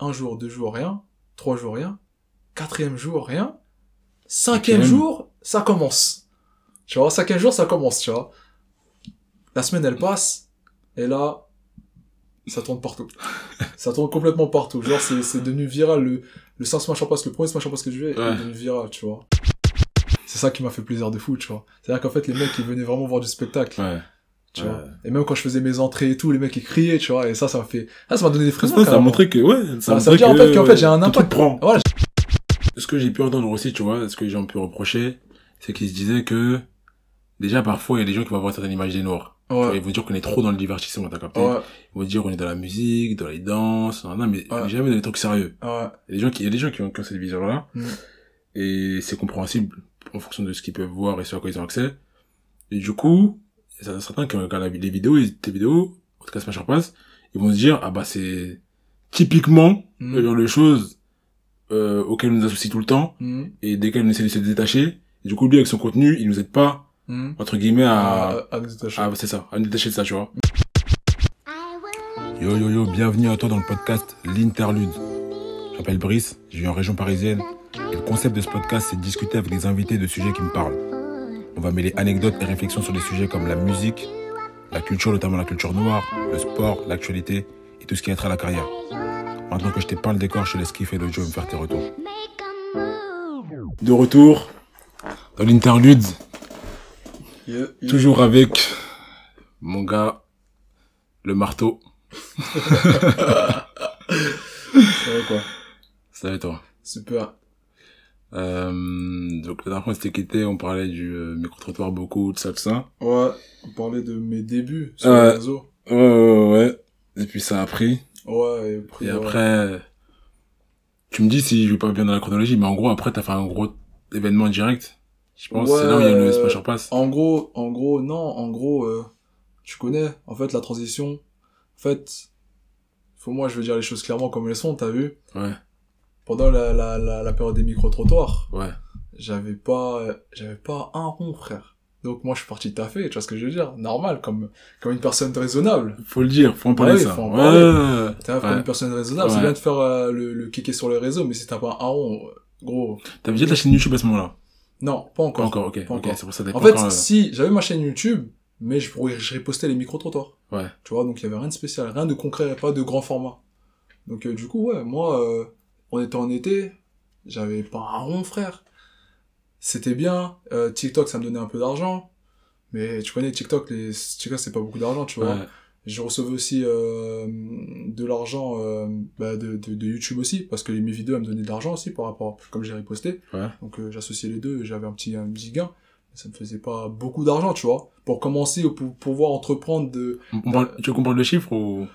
Un jour, deux jours, rien. Trois jours, rien. Quatrième jour, rien. Cinquième jour, ça commence. Tu vois, cinquième jour, ça commence, tu vois. La semaine, elle passe. Et là, ça tourne partout. ça tourne complètement partout. Genre, c'est, c'est devenu viral. Le, le 5 Smash Pass, le premier Smash Pass que je vais, Ouais. est devenu viral, tu vois. C'est ça qui m'a fait plaisir de fou, tu vois. C'est-à-dire qu'en fait, les mecs, ils venaient vraiment voir du spectacle, Ouais. Tu Ouais. vois. Et même quand je faisais mes entrées et tout, les mecs, ils criaient, tu vois. Et ça, ça m'a fait, ah, ça m'a donné des frissons. Ça, ça a montré que, ouais, ça, Ça- a ça veut montré dire, en fait, qu'en fait, j'ai un impact. Voilà. Ce que j'ai pu entendre aussi, tu vois, ce que les gens ont pu reprocher, c'est qu'ils se disaient que, déjà, parfois, il y a des gens qui vont avoir certaines images des noirs. Vois, Ouais. Ils vont dire qu'on est trop dans le divertissement, t'as capté? Ouais. Ils vont dire qu'on est dans la musique, dans les danses, non, non, mais Ouais. jamais dans les trucs sérieux. Ouais. Il y a des gens qui, il y a des gens qui ont, qui ont cette vision-là. Mm. Et c'est compréhensible en fonction de ce qu'ils peuvent voir et ce à quoi ils ont accès. Et du coup, certains qui regardent la- les vidéos, et tes vidéos, en tout cas Smash Pass, ils vont se dire, ah bah c'est typiquement Mm. le genre de choses euh, auxquelles on nous associe tout le temps Mhm. et desquelles on essaie de se détacher. Et du coup, lui, avec son contenu, il nous aide pas, Mhm. entre guillemets, à... À nous détacher. Ah, c'est ça, à nous détacher de ça, tu vois. Yo yo yo, bienvenue à toi dans le podcast L'Interlude. Je m'appelle Brice, je vis en région parisienne. Et le concept de ce podcast, c'est de discuter avec des invités de sujets qui me parlent. On va mêler anecdotes et réflexions sur des sujets comme la musique, la culture, notamment la culture noire, le sport, l'actualité et tout ce qui a trait à la carrière. Maintenant que je t'ai peint le décor, je te laisse kiffer l'audio et me faire tes retours. De retour dans l'interlude, Yeah, yeah. toujours avec mon gars, le marteau. Ça va, quoi? Ça va toi? Super. Euh, Donc la dernière fois on s'était quitté, on parlait du euh, micro-trottoir beaucoup, de ça, de ça. Ouais. On parlait de mes débuts sur Ouais. les réseaux. Ouais, ouais, ouais. Et puis ça a pris. Ouais, et après. Et après, tu me dis si je vais pas bien dans la chronologie, mais en gros après t'as fait un gros événement direct. Je pense Ouais, c'est là où il y a le Smasher Pass. En gros, en gros, non, en gros, euh, tu connais, en fait, la transition. En fait, faut moi, je veux dire les choses clairement comme elles sont, t'as vu. Ouais, Pendant la, la, la, la période des micro-trottoirs, ouais. j'avais pas, j'avais pas un rond, frère. Donc moi, je suis parti taffer, tu vois ce que je veux dire? Normal, comme, comme une personne raisonnable. Faut le dire, faut en parler Ouais, ça. faut en parler. ouais, ouais. Comme une personne raisonnable, c'est bien de faire euh, le, le kéké sur les réseaux, mais si t'as pas un rond, gros, T'avais déjà ta chaîne YouTube à ce moment-là? Non, pas Pas encore. encore, ok. Pas encore. pour ça En fait, encore, euh, si, j'avais ma chaîne YouTube, mais je, pourrais- je repostais les micro-trottoirs. Ouais. Tu vois, donc il y avait rien de spécial, rien de concret, pas de grand format. Donc euh, du coup, ouais, moi, euh, on était en été, j'avais pas un rond, frère. C'était bien, euh, TikTok, ça me donnait un peu d'argent, mais tu connais TikTok, les TikTok, c'est pas beaucoup d'argent, tu vois. Ouais. Je recevais aussi euh, de l'argent euh, bah, de, de, de YouTube aussi, parce que mes vidéos elles me donnaient de l'argent aussi par rapport, comme j'ai reposté. Ouais. Donc euh, j'associais les deux, j'avais un petit, un petit gain. Ça me faisait pas beaucoup d'argent, tu vois. Pour commencer, ou pour pouvoir entreprendre de... On- parle- tu veux parle de chiffres ou,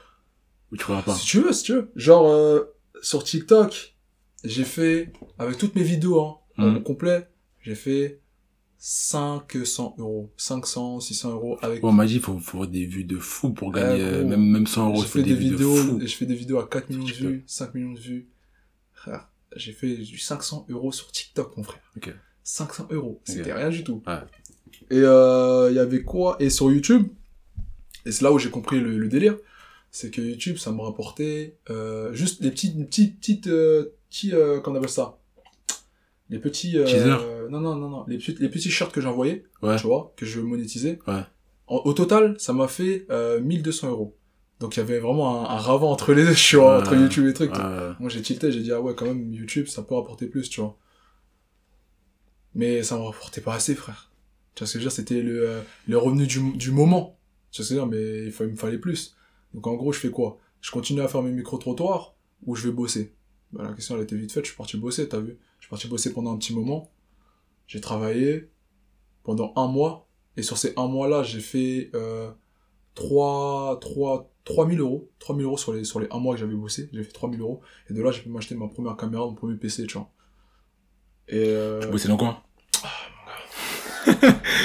ou tu verras pas? Si tu veux, si tu veux. Genre, euh, sur TikTok, j'ai fait, avec toutes mes vidéos, hein, Mhm. complet, j'ai fait 500 euros. 500, 600 euros avec... Ouais, on m'a dit, faut, faut des vues de fou pour gagner, euh, même, même 100 euros, faut fait des, vidéos, de fou. et je fais des vidéos à 4 millions de vues, 5 millions de vues. J'ai fait du 500 euros sur TikTok, mon frère. Ok. 500 euros. C'était rien du tout. Ouais. Et euh, il y avait quoi? Et sur YouTube, et c'est là où j'ai compris le, le délire, c'est que YouTube, ça me rapportait euh, juste les petites, petites, petites, euh, petits, euh, qu'on appelle ça? Les petits... Euh, Non, non, non, non. Les petits, les petits shirts que j'envoyais, Ouais. tu vois, que je monétisais. Ouais. En- au total, ça m'a fait euh, 1200 euros. Donc il y avait vraiment un, un ravin entre les deux, tu vois, Ouais. entre YouTube et. Ouais. Moi j'ai tilté, j'ai dit ah ouais quand même YouTube ça peut rapporter plus, tu vois. Mais ça me rapportait pas assez, frère. Tu vois ce que je veux dire, c'était le, euh, le revenu du, du moment. Tu vois ce que je veux dire, mais il, fa- il me fallait plus. Donc en gros, je fais quoi? Je continue à faire mes micro-trottoirs ou je vais bosser? Bah, La question elle était vite faite, je suis parti bosser, t'as vu? Je suis parti bosser pendant un petit moment. J'ai travaillé pendant un mois. Et sur ces un mois-là, j'ai fait euh, 3, 3, 3000 euros. 3000 euros sur les, sur les un mois que j'avais bossé. J'ai fait 3000 euros. Et de là, j'ai pu m'acheter ma première caméra, mon premier PC, tu vois. Et euh, Tu bossais dans quoi?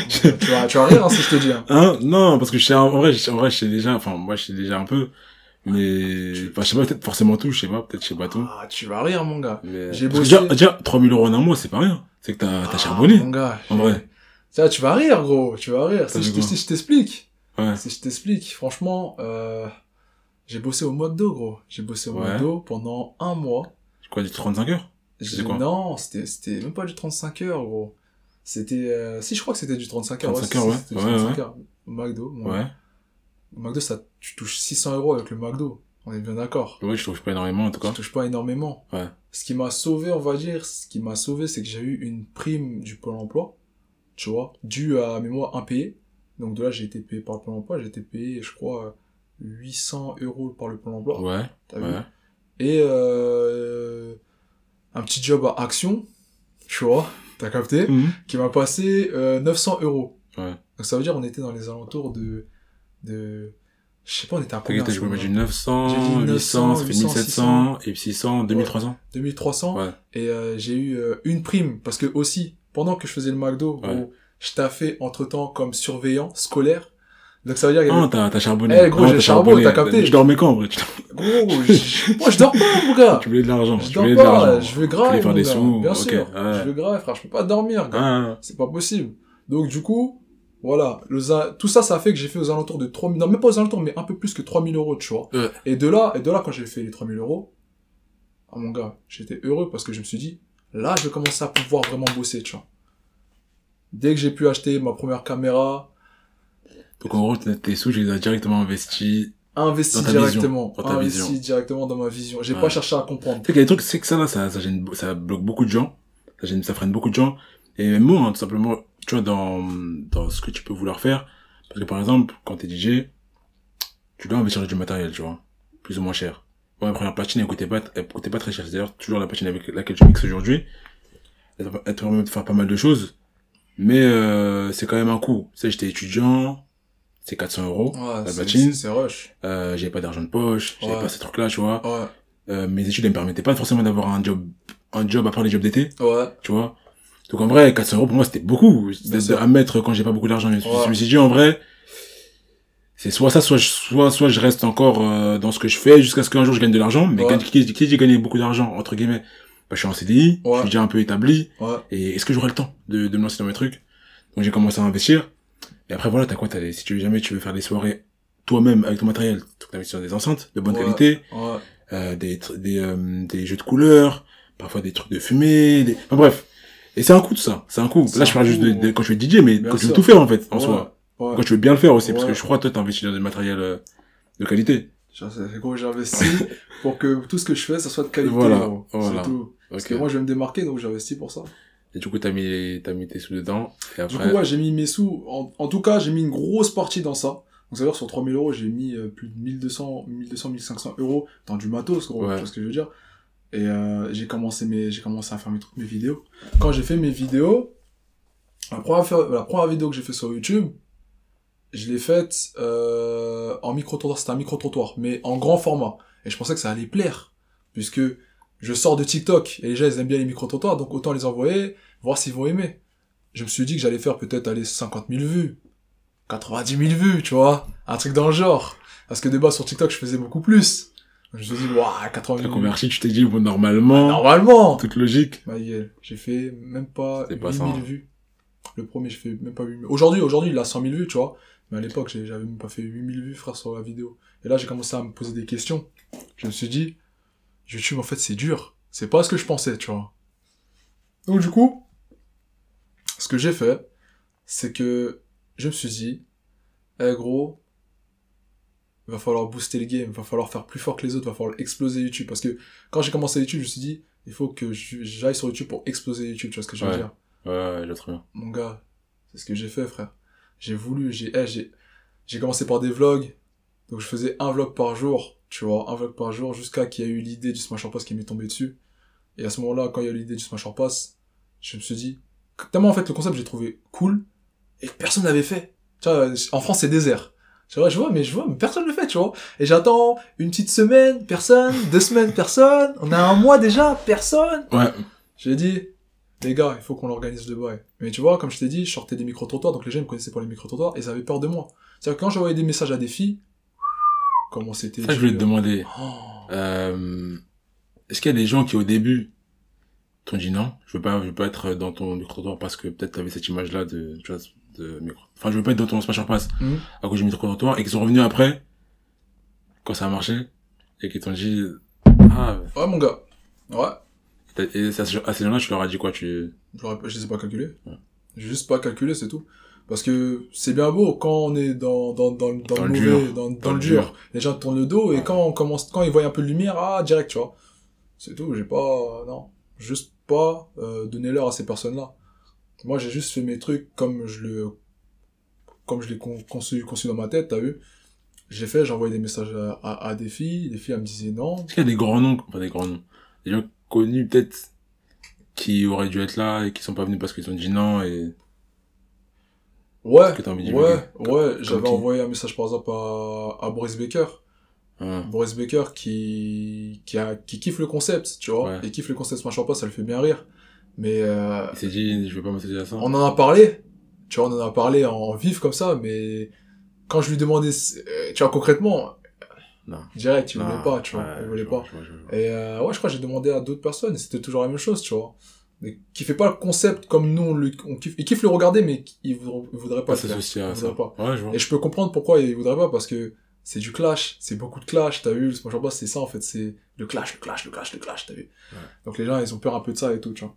Tu, vas, tu vas rire hein, si je te dis. Hein. Hein? Non, parce que je sais, en vrai, je- en vrai, je sais déjà, enfin, moi, je sais déjà un peu, mais, enfin, je sais pas, peut-être forcément tout, je sais pas, peut-être je sais pas tout. Ah, tu vas rire, mon gars. Mais... J'ai bossé- Déjà, déjà, 3000 euros en un mois, c'est pas rien. C'est que t'as, t'as Ah, charbonné. Mon gars. En vrai. Ça, tu vas rire, gros. Tu vas rire. Si je, si je t'explique. Ouais. Si je t'explique, franchement, euh, J'ai bossé au McDo, gros. J'ai bossé au Ouais. McDo pendant un mois. Quoi, du 35 heures? Quoi? Non, c'était, c'était même pas du 35 heures, gros. C'était, euh, si, je crois que c'était du 35 heures. 35 si, heures, ouais. Ouais, 35 ouais. heures. McDo. Ouais. Au McDo, ça, tu touches 600 euros avec le McDo. On est bien d'accord. Ouais, je trouve pas énormément, en tout cas. touches pas énormément. Ouais. Ce qui m'a sauvé, on va dire, ce qui m'a sauvé, c'est que j'ai eu une prime du Pôle emploi, tu vois, due à mes mois impayés. Donc de là, j'ai été payé par le Pôle emploi, j'ai été payé, je crois, 800 euros par le Pôle emploi. Ouais, T'as vu ouais. Et euh, un petit job à Action, tu vois, t'as capté, Mhm. qui m'a passé euh, 900 euros. Ouais. Donc ça veut dire on était dans les alentours de... de je sais pas, on était à combien 900, J'ai dit 800, ça fait 900, 1700, et puis 600, 2300. 2300 Ouais. et euh, j'ai eu euh, une prime parce que aussi pendant que je faisais le McDo Ouais. gros, je taffais entre temps comme surveillant scolaire donc ça veut dire y Ah, t'as, t'as charbonné. Eh, gros, Ah, j'ai t'as charbonné, t'as capté. Tu dormais quand, en vrai? Tu gros je- moi je dors pas mon gars tu voulais de l'argent. je Tu dors voulais de l'argent. je veux Tu grave voulais faire mon des gars. sous. bien sûr ouais. je veux grave frère je peux pas dormir gars. Ah, c'est pas possible donc du coup voilà le za- tout ça ça fait que j'ai fait aux alentours de 3000 non même pas aux alentours mais un peu plus que 3000 euros tu vois Ouais. et de là et de là quand j'ai fait les 3000 euros ah mon gars j'étais heureux parce que je me suis dit là je vais commencer à pouvoir vraiment bosser tu vois dès que j'ai pu acheter ma première caméra Donc, en gros, tes sous, je les ai directement investis. investi Dans ta directement vision. Dans ta investi vision. directement dans ma vision j'ai Ouais. pas cherché à comprendre Tu sais qu'il y a des trucs, c'est que ça, là, ça, ça gêne, ça bloque beaucoup de gens. Ça gêne, ça freine beaucoup de gens. Et même moi, hein, tout simplement, tu vois, dans, dans ce que tu peux vouloir faire. Parce que, par exemple, quand t'es DJ, tu dois investir du matériel, tu vois. Plus ou moins cher. Moi, ma première platine, elle coûtait pas, elle coûtait pas très cher. C'est d'ailleurs toujours la platine avec laquelle je mixe aujourd'hui. Elle te permet de faire pas mal de choses. Mais, euh, c'est quand même un coût. Tu sais, j'étais étudiant. C'est 400 euros. ouais, La platine. c'est rush Euh, j'avais pas d'argent de poche. J'avais Ouais. pas ces trucs-là, tu vois. ouais Euh, mes études, elles me permettaient pas forcément d'avoir un job, un job à part les jobs d'été ouais tu vois. Donc en vrai, 400 euros pour moi c'était beaucoup à mettre quand j'ai pas beaucoup d'argent. Je, me suis- Ouais. je me suis dit en vrai, c'est soit ça, soit je, soit, soit je reste encore euh, dans ce que je fais jusqu'à ce qu'un jour je gagne de l'argent. Mais quand, qui, qui dit gagner beaucoup d'argent, entre guillemets, bah, je suis en CDI, je suis déjà un peu établi. ouais Et est-ce que j'aurai le temps de, de me lancer dans mes trucs? Donc j'ai commencé à investir. Et après voilà, t'as quoi t'as Si tu veux jamais tu veux faire des soirées toi-même avec ton matériel, tu investis dans des enceintes de bonne Ouais. qualité ouais euh, des, des, euh, des jeux de couleurs, parfois des trucs de fumée, des... Enfin, bref. Et c'est un coup de ça, c'est un coup. Là, je parle juste de, de quand tu veux DJ, mais Bien quand tu veux sûr. tout faire, en fait, en Ouais, soi. ouais. Quand tu veux bien le faire aussi, parce que je crois, toi, t'as investi dans du matériel euh, de qualité. Ça fait gros, j'investis pour que tout ce que je fais, ça soit de qualité. Voilà, voilà. C'est tout. Parce que moi, je vais me démarquer, donc j'investis pour ça. Et du coup, t'as mis, t'as mis tes sous dedans, et Du après... coup, ouais, j'ai mis mes sous. En, en tout cas, j'ai mis une grosse partie dans ça. Donc, ça veut dire, sur 3000 euros, j'ai mis euh, plus de 1200, 1200, 1500 euros dans du matos, gros. Ouais. Tu vois ce que je veux dire? Et euh, j'ai commencé mes, j'ai commencé à faire mes trucs, mes vidéos. Quand j'ai fait mes vidéos, la première, la première vidéo que j'ai fait sur YouTube, je l'ai faite euh, en micro-trottoir. C'était un micro-trottoir, mais en grand format. Et je pensais que ça allait plaire, puisque je sors de TikTok et les gens ils aiment bien les micro-trottoirs, donc autant les envoyer, voir s'ils vont aimer. Je me suis dit que j'allais faire peut-être aller 50 000 vues, 90 000 vues, tu vois, un truc dans le genre. Parce que de base sur TikTok je faisais beaucoup plus. Je me suis dit, waouh, 80 T'as 000 vues. converti, tu t'es dit, bon, normalement, Normalement! toute logique. Ma gueule, j'ai fait même pas C'est 8000 pas ça, hein. vues. Le premier, j'ai fait même pas 8000. Aujourd'hui, aujourd'hui, il a 100 000 vues, tu vois. Mais à l'époque, j'avais même pas fait 8000 vues, frère, sur la vidéo. Et là, j'ai commencé à me poser des questions. Je me suis dit, YouTube, en fait, c'est dur. C'est pas ce que je pensais, tu vois. Donc, du coup, ce que j'ai fait, c'est que je me suis dit, eh gros, il va falloir booster le game, il va falloir faire plus fort que les autres, il va falloir exploser YouTube. Parce que quand j'ai commencé YouTube, je me suis dit, il faut que j'aille sur YouTube pour exploser YouTube, tu vois ce que je veux Ouais. dire Ouais, ouais, j'ai très bien. Mon gars, c'est ce que j'ai fait, frère. J'ai voulu, j'ai, eh, j'ai, j'ai commencé par des vlogs. Donc je faisais un vlog par jour, tu vois, un vlog par jour, jusqu'à qu'il y a eu l'idée du Smash or Pass qui m'est tombé dessus. Et à ce moment-là, quand il y a eu l'idée du Smash or Pass, je me suis dit, tellement en fait le concept j'ai trouvé cool, et que personne n'avait fait. Tu vois, en France c'est désert. Tu vois, je vois, mais je vois, mais personne ne le fait, tu vois. Et j'attends une petite semaine, personne, deux semaines, personne, on a un mois déjà, personne. Ouais, J'ai dit, les gars, il faut qu'on l'organise le bail. Mais tu vois, comme je t'ai dit, je sortais des micro-trottoirs, donc les gens me connaissaient pour les micro-trottoirs, et ils avaient peur de moi. C'est-à-dire que quand j'envoyais des messages à des filles, comment c'était ça, je voulais te demander. Oh. Euh, est-ce qu'il y a des gens qui au début t'ont dit non, je veux pas, je veux pas être dans ton micro-trottoir parce que peut-être t'avais cette image-là de, tu vois, de micro. Enfin, je veux pas être dans ton smash pass Mhm. à cause du micro-trottoir et qu'ils sont revenus après quand ça a marché, et qu'ils t'ont dit, ah, Ouais, mon gars. Ouais. et à ces gens-là, tu leur as dit quoi, tu, J'aurais pas- Je les ai pas calculés. Ouais. J'ai juste pas calculé, c'est tout. Parce que c'est bien beau quand on est dans, dans, dans, dans, Dans le le mauvais, dur. dans, dans, Dans le dur. dur. Les gens tournent le dos et quand on commence, quand ils voient un peu de lumière, ah, direct, tu vois. C'est tout, j'ai pas, non. Juste pas, euh, donné l'heure à ces personnes-là. Moi, j'ai juste fait mes trucs comme je le, comme je l'ai con- conçu, conçu dans ma tête, t'as vu. J'ai fait, j'ai envoyé des messages à, à, à des filles, des filles, elles me disaient non. est-ce qu'il y a des grands noms, enfin des grands noms, des gens connus peut-être, qui auraient dû être là et qui sont pas venus parce qu'ils ont dit non et Ouais, que envie ouais, ouais, j'avais? envoyé un message par exemple à, à Boris Baker. Boris Baker qui, qui, a, qui kiffe le concept, tu vois, Ouais. et kiffe le concept Smash pas, ça le fait bien rire. Mais euh, Il s'est dit, je vais pas m'associer à ça. on en a parlé, tu vois, on en a parlé en vif comme ça, mais quand je lui demandais, euh, tu vois, concrètement, Non. direct, il voulait pas, tu vois, il voulait pas. Et euh, ouais, je crois que j'ai demandé à d'autres personnes, et c'était toujours la même chose, tu vois. Mais qui fait pas le concept comme nous, on le, on kiffe, il kiffe le regarder, mais il voudrait, il voudrait pas Pas le faire. s'associer à Il ça. voudrait pas. Ouais, je vois. Et je peux comprendre pourquoi il voudrait pas, parce que c'est du clash, c'est beaucoup de clash, t'as vu, le Smash Bros, c'est ça en fait, c'est le clash, le clash, le clash, le clash, t'as vu. Ouais. Donc les gens, ils ont peur un peu de ça et tout, tu vois.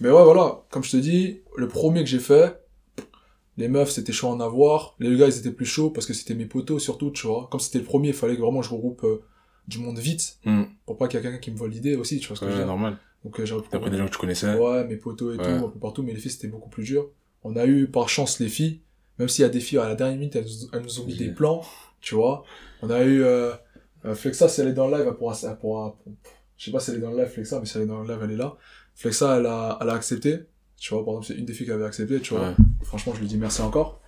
Mais ouais, voilà, comme je te dis, le premier que j'ai fait, les meufs, c'était chaud à en avoir, les gars, ils étaient plus chauds parce que c'était mes potos surtout, tu vois. Comme c'était le premier, il fallait que vraiment je regroupe euh, du monde vite, Hmm. pour pas qu'il y ait quelqu'un qui me vole l'idée aussi, tu vois ce que je veux Ouais, dire. normal. Donc euh, j'ai T'as des gens que tu connaissais. Ouais, mes potos et Ouais. tout, un peu partout, mais les filles c'était beaucoup plus dur. On a eu par chance les filles, même s'il y a des filles à la dernière minute, elles, nous- elles nous ont mis des plans, tu vois. On a eu euh, euh, Flexa, si elle est dans le live, elle pourra, elle pourra, je sais pas si elle est dans le live Flexa, mais si elle est dans le live, elle est là. Flexa, elle a, elle a accepté, tu vois. Par exemple, c'est une des filles qui avait accepté, tu vois. Ouais. Franchement, je lui dis merci encore.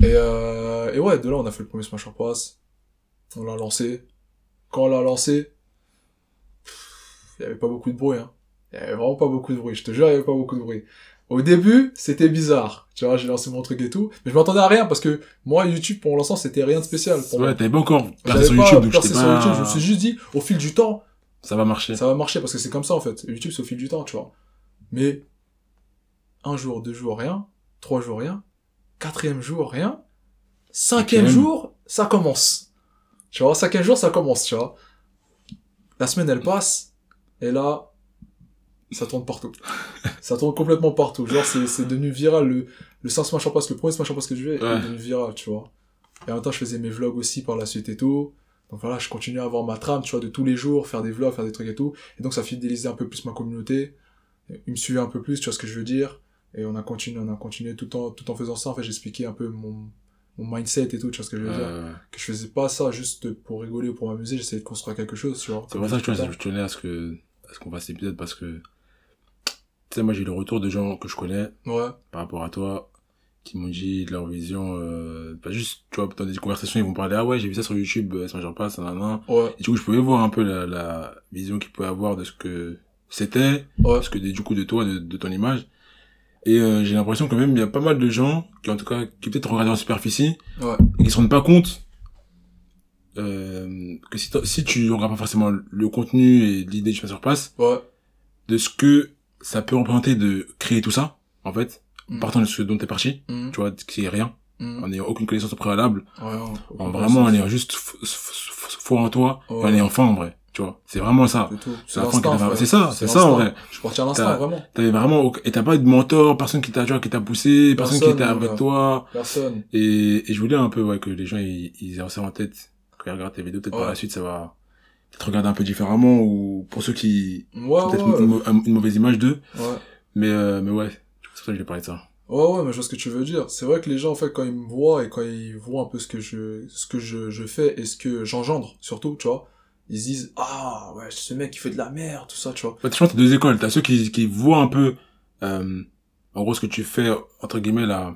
Et, euh, et ouais, de là, on a fait le premier Smash Pass. On l'a lancé. Quand on l'a lancé, il y avait pas beaucoup de bruit, hein. Il y avait vraiment pas beaucoup de bruit. Je te jure, il y avait pas beaucoup de bruit. Au début, c'était bizarre. Tu vois, j'ai lancé mon truc et tout. Mais je m'attendais à rien parce que moi, YouTube, pour l'instant, c'était rien de spécial. Pour. Ouais, t'avais pas encore percé sur pas YouTube, donc j'étais sur pas... YouTube. Je me suis juste dit, au fil du temps, Ça va marcher. ça va marcher parce que c'est comme ça en fait. YouTube c'est au fil du temps, tu vois. Mais un jour, deux jours, rien. Trois jours, rien. Quatrième jour, rien. Cinquième Cinquième. jour, ça commence. Tu vois, cinquième jour, ça commence, tu vois. La semaine, elle passe. Et là, ça tourne partout. ça tourne complètement partout. Genre, c'est, c'est devenu viral. Le, le 5 Smash Pass, le premier Smash Pass que je fais, Ouais. est devenu viral, tu vois. Et en même temps, je faisais mes vlogs aussi par la suite et tout. Donc voilà, je continue à avoir ma trame, tu vois, de tous les jours, faire des vlogs, faire des trucs et tout. Et donc ça fidélisait un peu plus ma communauté. Ils me suivaient un peu plus, tu vois ce que je veux dire. Et on a continué, on a continué tout en, tout en faisant ça. En fait, j'expliquais un peu mon, mon mindset et tout, tu vois ce que je veux dire. Euh, Que je faisais pas ça juste pour rigoler ou pour m'amuser, j'essayais de construire quelque chose, tu vois. C'est pour ça que je tenais à ce que, à ce qu'on fasse cet épisode parce que, tu sais, moi j'ai le retour de gens que je connais Ouais, par rapport à toi qui m'ont dit de leur vision, euh, pas juste, tu vois, dans des conversations, ils vont parler, ah ouais, j'ai vu ça sur YouTube, euh, ça m'en pas, ça, nan, nan. ouais, Et du coup, je pouvais voir un peu la, la vision qu'ils pouvaient avoir de ce que c'était, ouais. parce que du coup de toi, de, de ton image. Et euh, j'ai l'impression quand même, il y a pas mal de gens qui, en tout cas, qui peut-être regardent en superficie Ouais. et qui se rendent pas compte euh, que si, si tu regardes pas forcément le contenu et l'idée du sur place, Ouais. de ce que ça peut représenter de créer tout ça, en fait, Mm. partant de ce dont t'es parti, Mhm. tu vois, qui est rien, Mhm. en n'ayant aucune connaissance au préalable, Ouais, en, en vraiment en ayant juste foi en toi, et en Ouais. ayant faim en vrai, tu vois. C'est vraiment ça. C'est ça, c'est ça, en vrai. Je suis parti à l'instinct, T'as- vraiment. T'avais vraiment, et t'as pas eu de mentor, personne qui t'a, qui t'a poussé, personne, qui était avec gars. toi. Personne. Et, et je voulais un peu, ouais, que les gens, ils, ils aient ça en tête. Quand ils regardent tes vidéos, peut-être par Ouais. la suite, ça va peut-être regarder un peu différemment, ou pour ceux qui Ouais, ont peut-être ouais. une, une mauvaise image d'eux. Mais, euh, mais ouais, c'est pour ça que je vais parler de ça. Ouais, ouais, mais je vois ce que tu veux dire. C'est vrai que les gens, en fait, quand ils me voient et quand ils voient un peu ce que je, ce que je, je fais et ce que j'engendre, surtout, tu vois, ils se disent, ah, ouais, ce mec, il fait de la merde, tout ça, tu vois. Ouais, pense que t'as deux écoles. T'as ceux qui, qui voient un peu, euh, en gros, ce que tu fais, entre guillemets, la,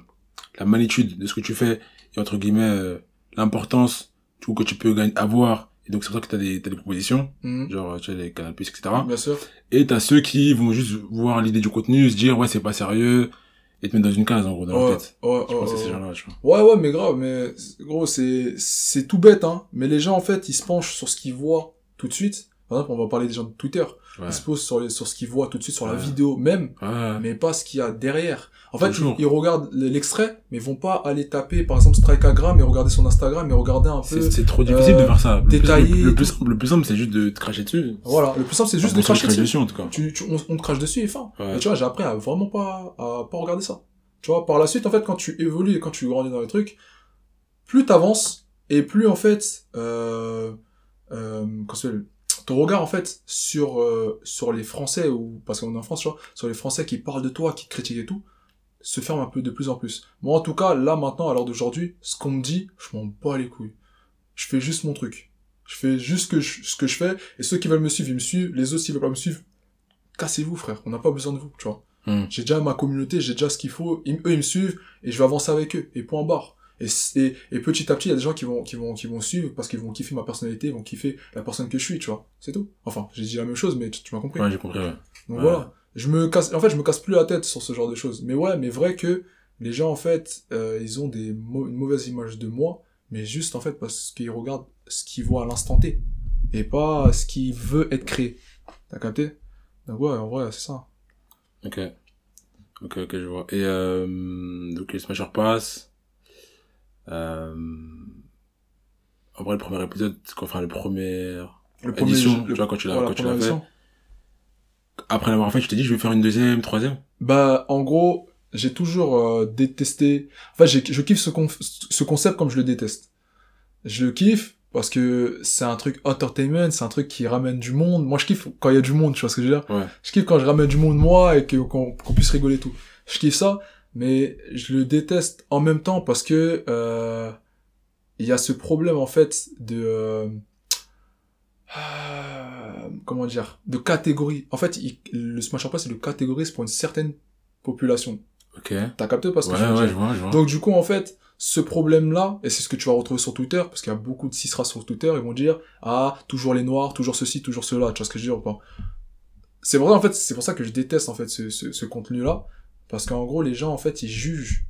la magnitude de ce que tu fais, et entre guillemets, euh, l'importance, coup, que tu peux gagner, avoir. Et donc, c'est pour ça que t'as des, t'as des propositions, Mhm. genre, tu sais, les canapés, etc. Bien sûr. Et t'as ceux qui vont juste voir l'idée du contenu, se dire, ouais, c'est pas sérieux, et te mettre dans une case, en gros, dans leur Ouais, tête. ouais, Je ouais, pense que c'est ces gens-là. Ouais, ouais, mais grave, mais gros, c'est c'est tout bête, hein. Mais les gens, en fait, ils se penchent sur ce qu'ils voient tout de suite, Par exemple, on va parler des gens de Twitter. Ouais. Ils se posent sur, les, sur ce qu'ils voient tout de suite sur la vidéo même, Ouais. mais pas ce qu'il y a derrière. En fait, ils, regardent l'extrait, mais ils vont pas aller taper, par exemple, Strikeagram et regarder son Instagram et regarder un peu. C'est trop difficile euh, de faire ça. Le plus- détaillé Le, le plus simple, le plus simple, c'est juste de te cracher dessus. Voilà, le plus simple, c'est juste de cracher crache dessus. dessus, en tout cas. Tu, tu, on, on te crache dessus et fin. Et tu vois, j'ai appris à vraiment pas, à pas regarder ça. Tu vois, par la suite, en fait, quand tu évolues et quand tu grandis dans les trucs, plus t'avances et plus, en fait, euh, euh, s'appelle? Ton regard, en fait, sur, euh, sur les Français, ou, parce qu'on est en France, tu vois, sur les Français qui parlent de toi, qui te critiquent et tout, se ferme un peu de plus en plus. Moi, en tout cas, là, maintenant, à l'heure d'aujourd'hui, ce qu'on me dit, je m'en bats les couilles. Je fais juste mon truc. Je fais juste ce que je, ce que je fais, et ceux qui veulent me suivre, ils me suivent, les autres, s'ils veulent pas me suivre, cassez-vous, frère. On n'a pas besoin de vous, tu vois. Hmm. J'ai déjà ma communauté, j'ai déjà ce qu'il faut, ils- eux, ils me suivent, et je vais avancer avec eux, et point barre. Et, et, et petit à petit, il y a des gens qui vont, qui vont, qui vont suivre parce qu'ils vont kiffer ma personnalité, ils vont kiffer la personne que je suis, tu vois. C'est tout. Enfin, j'ai dit la même chose, mais tu, tu m'as compris. Ouais, j'ai compris, ouais. Donc Ouais. voilà. Je me casse, en fait, je me casse plus la tête sur ce genre de choses. Mais ouais, mais vrai que les gens, en fait, euh, ils ont des une mauvaise image de moi, mais juste, en fait, parce qu'ils regardent ce qu'ils voient à l'instant T. Et pas ce qui veut être créé. T'as capté? Donc ouais, en vrai, c'est ça. Ok. Ok, ok, je vois. Et, euh, donc, les Smasher Pass. Euh, en vrai, le premier épisode, enfin, le premier, Le édition, le- tu vois, quand tu l'as, voilà, quand tu l'as fait. Après l'avoir fait, tu t'es dit, je vais faire une deuxième, troisième. Bah, en gros, j'ai toujours euh, détesté. Enfin, je kiffe ce, con- ce concept comme je le déteste. Je le kiffe parce que c'est un truc entertainment, c'est un truc qui ramène du monde. Moi, je kiffe quand il y a du monde, tu vois ce que je veux dire? Ouais. Je kiffe quand je ramène du monde, moi, et qu'on puisse rigoler et tout. Je kiffe ça, mais je le déteste en même temps parce que euh, il y a ce problème, en fait, de... euh, euh, comment dire De catégorie. En fait, il- le Smash Pass, c'est le catégorise pour une certaine population. Ok. T'as capté parce que Ouais, je ouais, je vois, je vois. Donc du coup, en fait, ce problème-là, et c'est ce que tu vas retrouver sur Twitter, parce qu'il y a beaucoup de cisras sur Twitter, ils vont dire ah toujours les noirs, toujours ceci, toujours cela. Tu vois ce que je veux dire ou pas? C'est pour ça en fait, c'est pour ça que je déteste en fait ce, ce, ce contenu-là, parce qu'en gros les gens en fait ils jugent.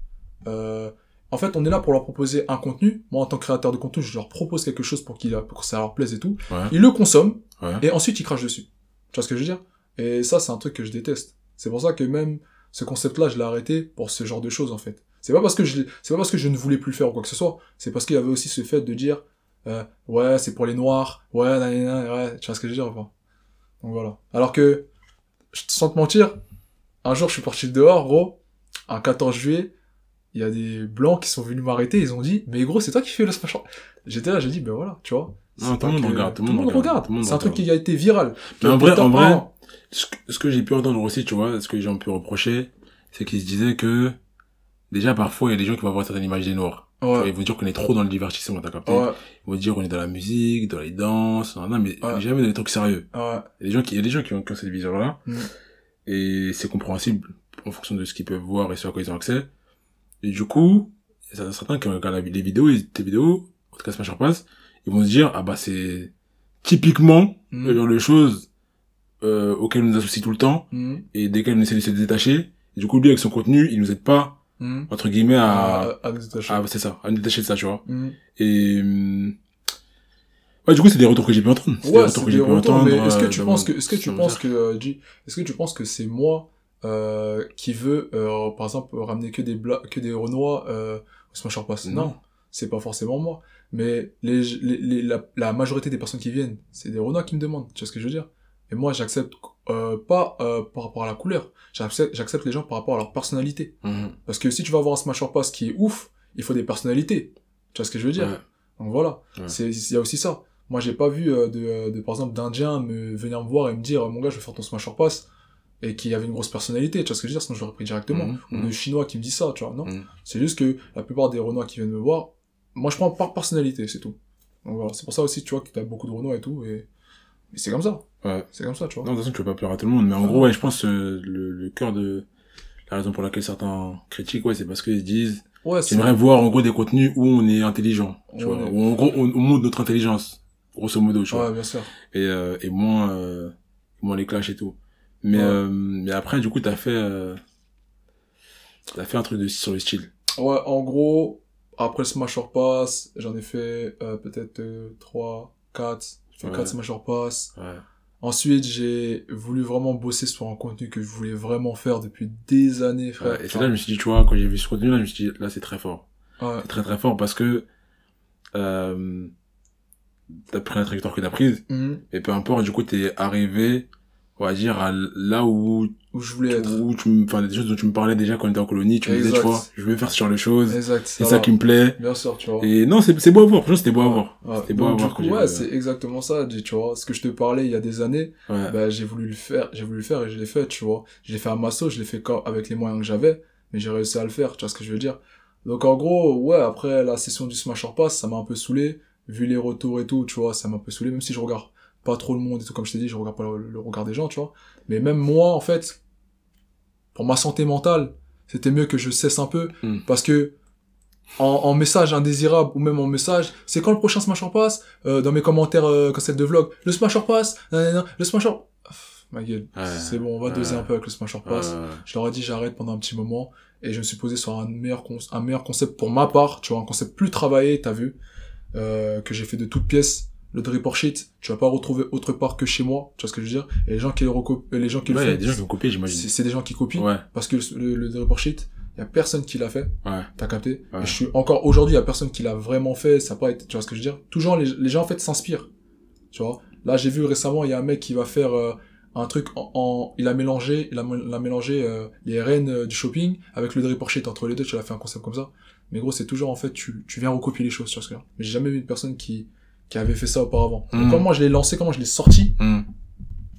Euh, en fait, on est là pour leur proposer un contenu. Moi, en tant que créateur de contenu, je leur propose quelque chose pour, qu'il pour que ça leur plaise et tout. Ouais. Ils le consomment Ouais. et ensuite ils crachent dessus. Tu vois ce que je veux dire? Et ça, c'est un truc que je déteste. C'est pour ça que même ce concept-là, je l'ai arrêté pour ce genre de choses en fait. C'est pas parce que je, c'est pas parce que je ne voulais plus le faire ou quoi que ce soit. C'est parce qu'il y avait aussi ce fait de dire, euh, ouais, c'est pour les noirs, ouais, nanana, ouais, tu vois ce que je veux dire ou pas? Donc voilà. Alors que, je- sans te mentir, un jour je suis parti dehors, gros, un 14 juillet, il y a des blancs qui sont venus m'arrêter, ils ont dit, mais gros, c'est toi qui fais le smash. J'étais là, j'ai dit, ben voilà, tu vois. Non, tout le monde que- regarde, tout le monde regarde. C'est un truc qui a été viral. Mais en vrai, en vrai, ce que, j'ai pu entendre aussi, tu vois, ce que les gens ont pu reprocher, c'est qu'ils se disaient que, déjà, parfois, il y a des gens qui vont avoir certaines images des noirs. Vois, Ouais. Ils vont dire qu'on est trop dans le divertissement, t'as capté? Ouais, Ils vont dire qu'on est dans la musique, dans les danses, non, non, mais Ouais. jamais dans les trucs sérieux. ouais. Il y a des gens qui, il y a des gens qui ont, qui ont cette vision-là. Mm. Et c'est compréhensible en fonction de ce qu'ils peuvent voir et ce à quoi ils ont accès. Et du coup, il y a certains qui regardent les vidéos, et tes vidéos, en tout cas Smash Pass, ils vont se dire, ah bah c'est typiquement Mm. le genre de choses euh, auxquelles on nous associe tout le temps Mhm. et desquelles on essaie de se détacher. Et du coup, lui, avec son contenu, il nous aide pas, Mhm. entre guillemets, à... À, détacher. à c'est ça, à nous détacher de ça, tu vois. Mhm. Et... hum, Ouais, du coup, c'est des retours que j'ai pu entendre. C'est des Ouais, retours que j'ai pu entendre. mais est-ce que euh, tu dans- penses que, est-ce que tu penses que, euh, est-ce que tu penses que c'est moi, euh, qui veut, euh, par exemple, ramener que des bla que des Renois, euh, au Smash Pass? Non. C'est pas forcément moi. Mais les, les, les- la, la majorité des personnes qui viennent, c'est des Renois qui me demandent. Tu vois ce que je veux dire? Et moi, j'accepte, euh, pas, euh, par rapport à la couleur. J'accepte, j'accepte les gens par rapport à leur personnalité. Mhm. Parce que si tu vas avoir un Smash Pass qui est ouf, il faut des personnalités. Tu vois ce que je veux dire? Ouais. Donc voilà, Ouais. il y a aussi ça. Moi, j'ai pas vu euh, de, euh, de par exemple d'Indiens me venir me voir et me dire mon gars, je vais faire ton Smash Pass et qui avait une grosse personnalité. Tu vois ce que je veux dire Sinon, je l'aurais pris directement. Mhm, Ou de Chinois qui me disent ça, tu vois. Non, Mhm. c'est juste que la plupart des Renois qui viennent me voir, moi, je prends par personnalité, c'est tout. Donc voilà, c'est pour ça aussi, tu vois, que t'as beaucoup de Renois et tout et mais c'est comme ça. Ouais. C'est comme ça, tu vois. Non, de toute façon, tu peux pas plaire à tout le monde. Mais en gros, ouais, je pense euh, le, le cœur de la raison pour laquelle certains critiquent, ouais, c'est parce qu'ils se disent, Ouais, j'aimerais voir en gros des contenus où on est intelligent, tu vois, où en gros on, on montre notre intelligence, grosso modo, tu vois, Ouais, bien sûr. et, euh, et moins, euh, moins les clashs et tout. Mais, Ouais. euh, mais après, du coup, t'as fait, euh, t'as fait un truc de sur le style. Ouais, en gros, après le Smash Pass, j'en ai fait euh, peut-être 3, 4, J'ai fait Ouais. 4 Smash or Pass. Ouais. Ensuite, j'ai voulu vraiment bosser sur un contenu que je voulais vraiment faire depuis des années, frère. Ouais, et c'est là, je me suis dit, tu vois, quand j'ai vu ce contenu là, je me suis dit, là, c'est très fort. Ouais. C'est très très fort parce que, euh, t'as pris la trajectoire que t'as prise, Mhm. et peu importe, du coup, t'es arrivé, on va dire, à là où, Où je voulais être. où tu me, enfin, des choses dont tu me parlais déjà quand on était en colonie, tu me disais, tu vois, je veux faire ce genre de choses, Exact. c'est ça qui me plaît. Bien sûr, tu vois. Et non, c'est, c'est beau à voir, franchement, c'était beau à voir. ouais. C'était beau Donc, à voir coup, ouais, c'est exactement ça, tu vois. Ce que je te parlais il y a des années, Ouais. bah, j'ai voulu le faire, j'ai voulu le faire et je l'ai fait, tu vois. Je l'ai fait à Masso, je l'ai fait avec les moyens que j'avais, mais j'ai réussi à le faire, tu vois ce que je veux dire. Donc, en gros, ouais, après la session du Smash or Pass, ça m'a un peu saoulé, vu les retours et tout, tu vois, ça m'a un peu saoulé, même si je regarde pas trop le monde et tout, comme je t'ai dit, je regarde pas le, le regard des gens, tu vois. Mais même moi, en fait, pour ma santé mentale, c'était mieux que je cesse un peu, Mm. parce que, en, en message indésirable ou même en message, c'est quand le prochain Smash or Pass euh, Dans mes commentaires euh, quand c'est de vlog, le Smash or Pass, nanana, le Smash or... Pff, Ma gueule, Ouais. c'est bon, on va doser un peu avec le Smash or Pass. Ouais. Je leur ai dit j'arrête pendant un petit moment et je me suis posé sur un meilleur, un meilleur concept pour ma part, tu vois, un concept plus travaillé, t'as vu, euh, que j'ai fait de toutes pièces. Le drip shit, tu vas pas retrouver autre part que chez moi, tu vois ce que je veux dire? Et les gens qui le, reco- et les gens qui Ouais, il y le a font, des gens qui j'imagine. c'est des gens qui copient, Ouais. parce que le, le, le drip shit, y a personne qui l'a fait, Ouais. T'as capté? Ouais. Et je suis encore aujourd'hui, il y a personne qui l'a vraiment fait. Ça a pas été, tu vois ce que je veux dire? Toujours les, les gens en fait s'inspirent. Tu vois? Là, j'ai vu récemment, il y a un mec qui va faire euh, un truc en, en- il a mélangé, il a, il a mélangé euh, les RN euh, du shopping avec le drip shit entre les deux. Tu as fait un concept comme ça. Mais gros, c'est toujours en fait, tu, tu viens recopier les choses. Tu vois ce que Mais j'ai jamais vu une personne qui qui avait fait ça auparavant. Donc, comment je l'ai lancé, comment je l'ai sorti Hum.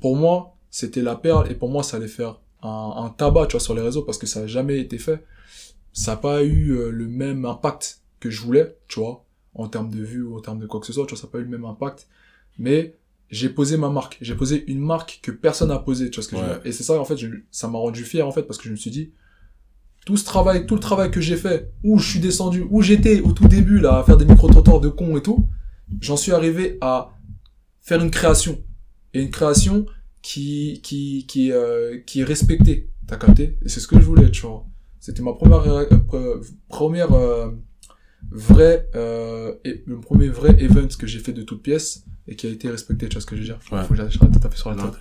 Pour moi, c'était la perle et pour moi, ça allait faire un, un tabac, tu vois, sur les réseaux parce que ça a jamais été fait ça n'a pas eu euh, le même impact que je voulais, tu vois, en termes de vues ou en termes de quoi que ce soit, tu vois, ça n'a pas eu le même impact. Mais j'ai posé ma marque. J'ai posé une marque que personne n'a posée, tu vois ce que je veux dire. Et c'est ça, en fait, je- ça m'a rendu fier, en fait, parce que je me suis dit, tout ce travail, tout le travail que j'ai fait, où je suis descendu, où j'étais au tout début, là, à faire des micro-trottoirs de cons et tout, j'en suis arrivé à faire une création. Et une création qui, qui, qui, euh, qui est respectée. T'as capté? Et c'est ce que je voulais, tu vois. C'était ma première, euh, pre- première, euh, vraie, euh, et le premier vrai event que j'ai fait de toute pièce et qui a été respecté, tu vois ce que je veux dire? Ouais. Faut que j'arrête de taper sur la table.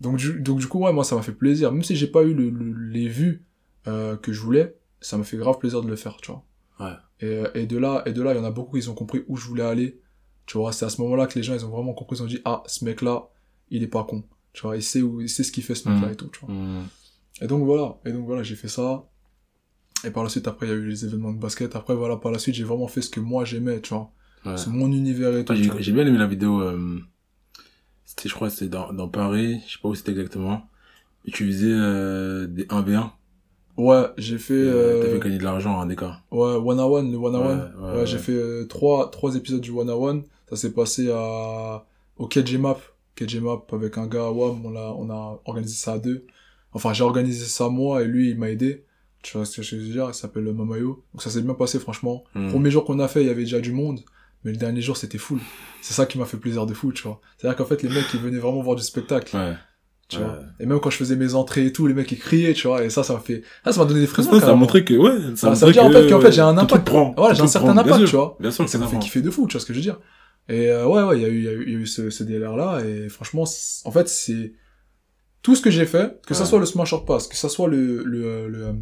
Donc du, donc du coup, ouais, moi, ça m'a fait plaisir. Même si j'ai pas eu le, le- les vues euh, que je voulais, ça m'a fait grave plaisir de le faire, tu vois. Ouais. Et, euh, et de là, et de là, il y en a beaucoup qui ont compris où je voulais aller. Tu vois, c'est à ce moment-là que les gens, ils ont vraiment compris, ils ont dit, ah, ce mec-là, il est pas con. Tu vois, il sait où, il sait ce qu'il fait, ce mec-là Mhm. et tout, tu vois. Hum. Et donc voilà, et donc voilà, j'ai fait ça. Et par la suite, après, il y a eu les événements de basket. Après, voilà, par la suite, j'ai vraiment fait ce que moi j'aimais, tu vois. Ouais. C'est mon univers et tout. Tu j'ai bien aimé la vidéo. Euh, c'était, je crois, c'était dans, dans Paris. Je sais pas où c'était exactement. Et tu faisais euh, des 1v1. Ouais, j'ai fait, Euh, euh, T'avais gagné de l'argent en écart. ouais, one on one, le one on Ouais, one. ouais, j'ai fait euh, trois, trois épisodes du one on one. Ça s'est passé à, au KJ Map. KJ Map avec un gars à WAM. On a, on a organisé ça à deux. Enfin, j'ai organisé ça moi et lui, il m'a aidé. Tu vois ce que je veux dire? Il s'appelle Mamayo. Donc ça s'est bien passé, franchement. Hum. Premier jour qu'on a fait, il y avait déjà du monde, mais le dernier jour, c'était full. C'est ça qui m'a fait plaisir de fou, tu vois. C'est-à-dire qu'en fait, les mecs, ils venaient vraiment voir du spectacle, Ouais. Tu ouais. vois. Et même quand je faisais mes entrées et tout, les mecs, ils criaient, tu vois, et ça, ça m'a fait, ah, ça m'a donné des frissons, Ça, ça a montré que, ouais, ça, Ça- ça veut dire, en fait, qu'en fait, j'ai un impact. Voilà, j'ai un certain impact, tu vois. Bien sûr que Ça ça m'a fait kiffer de fou, tu vois ce que je veux dire. Et euh, ouais, ouais, il y a eu, il y a eu, il y a eu ce, ce délire-là, et franchement, en fait, c'est tout ce que j'ai fait, que ça Ouais. soit le smash or pass, que ça soit le, le, le, euh,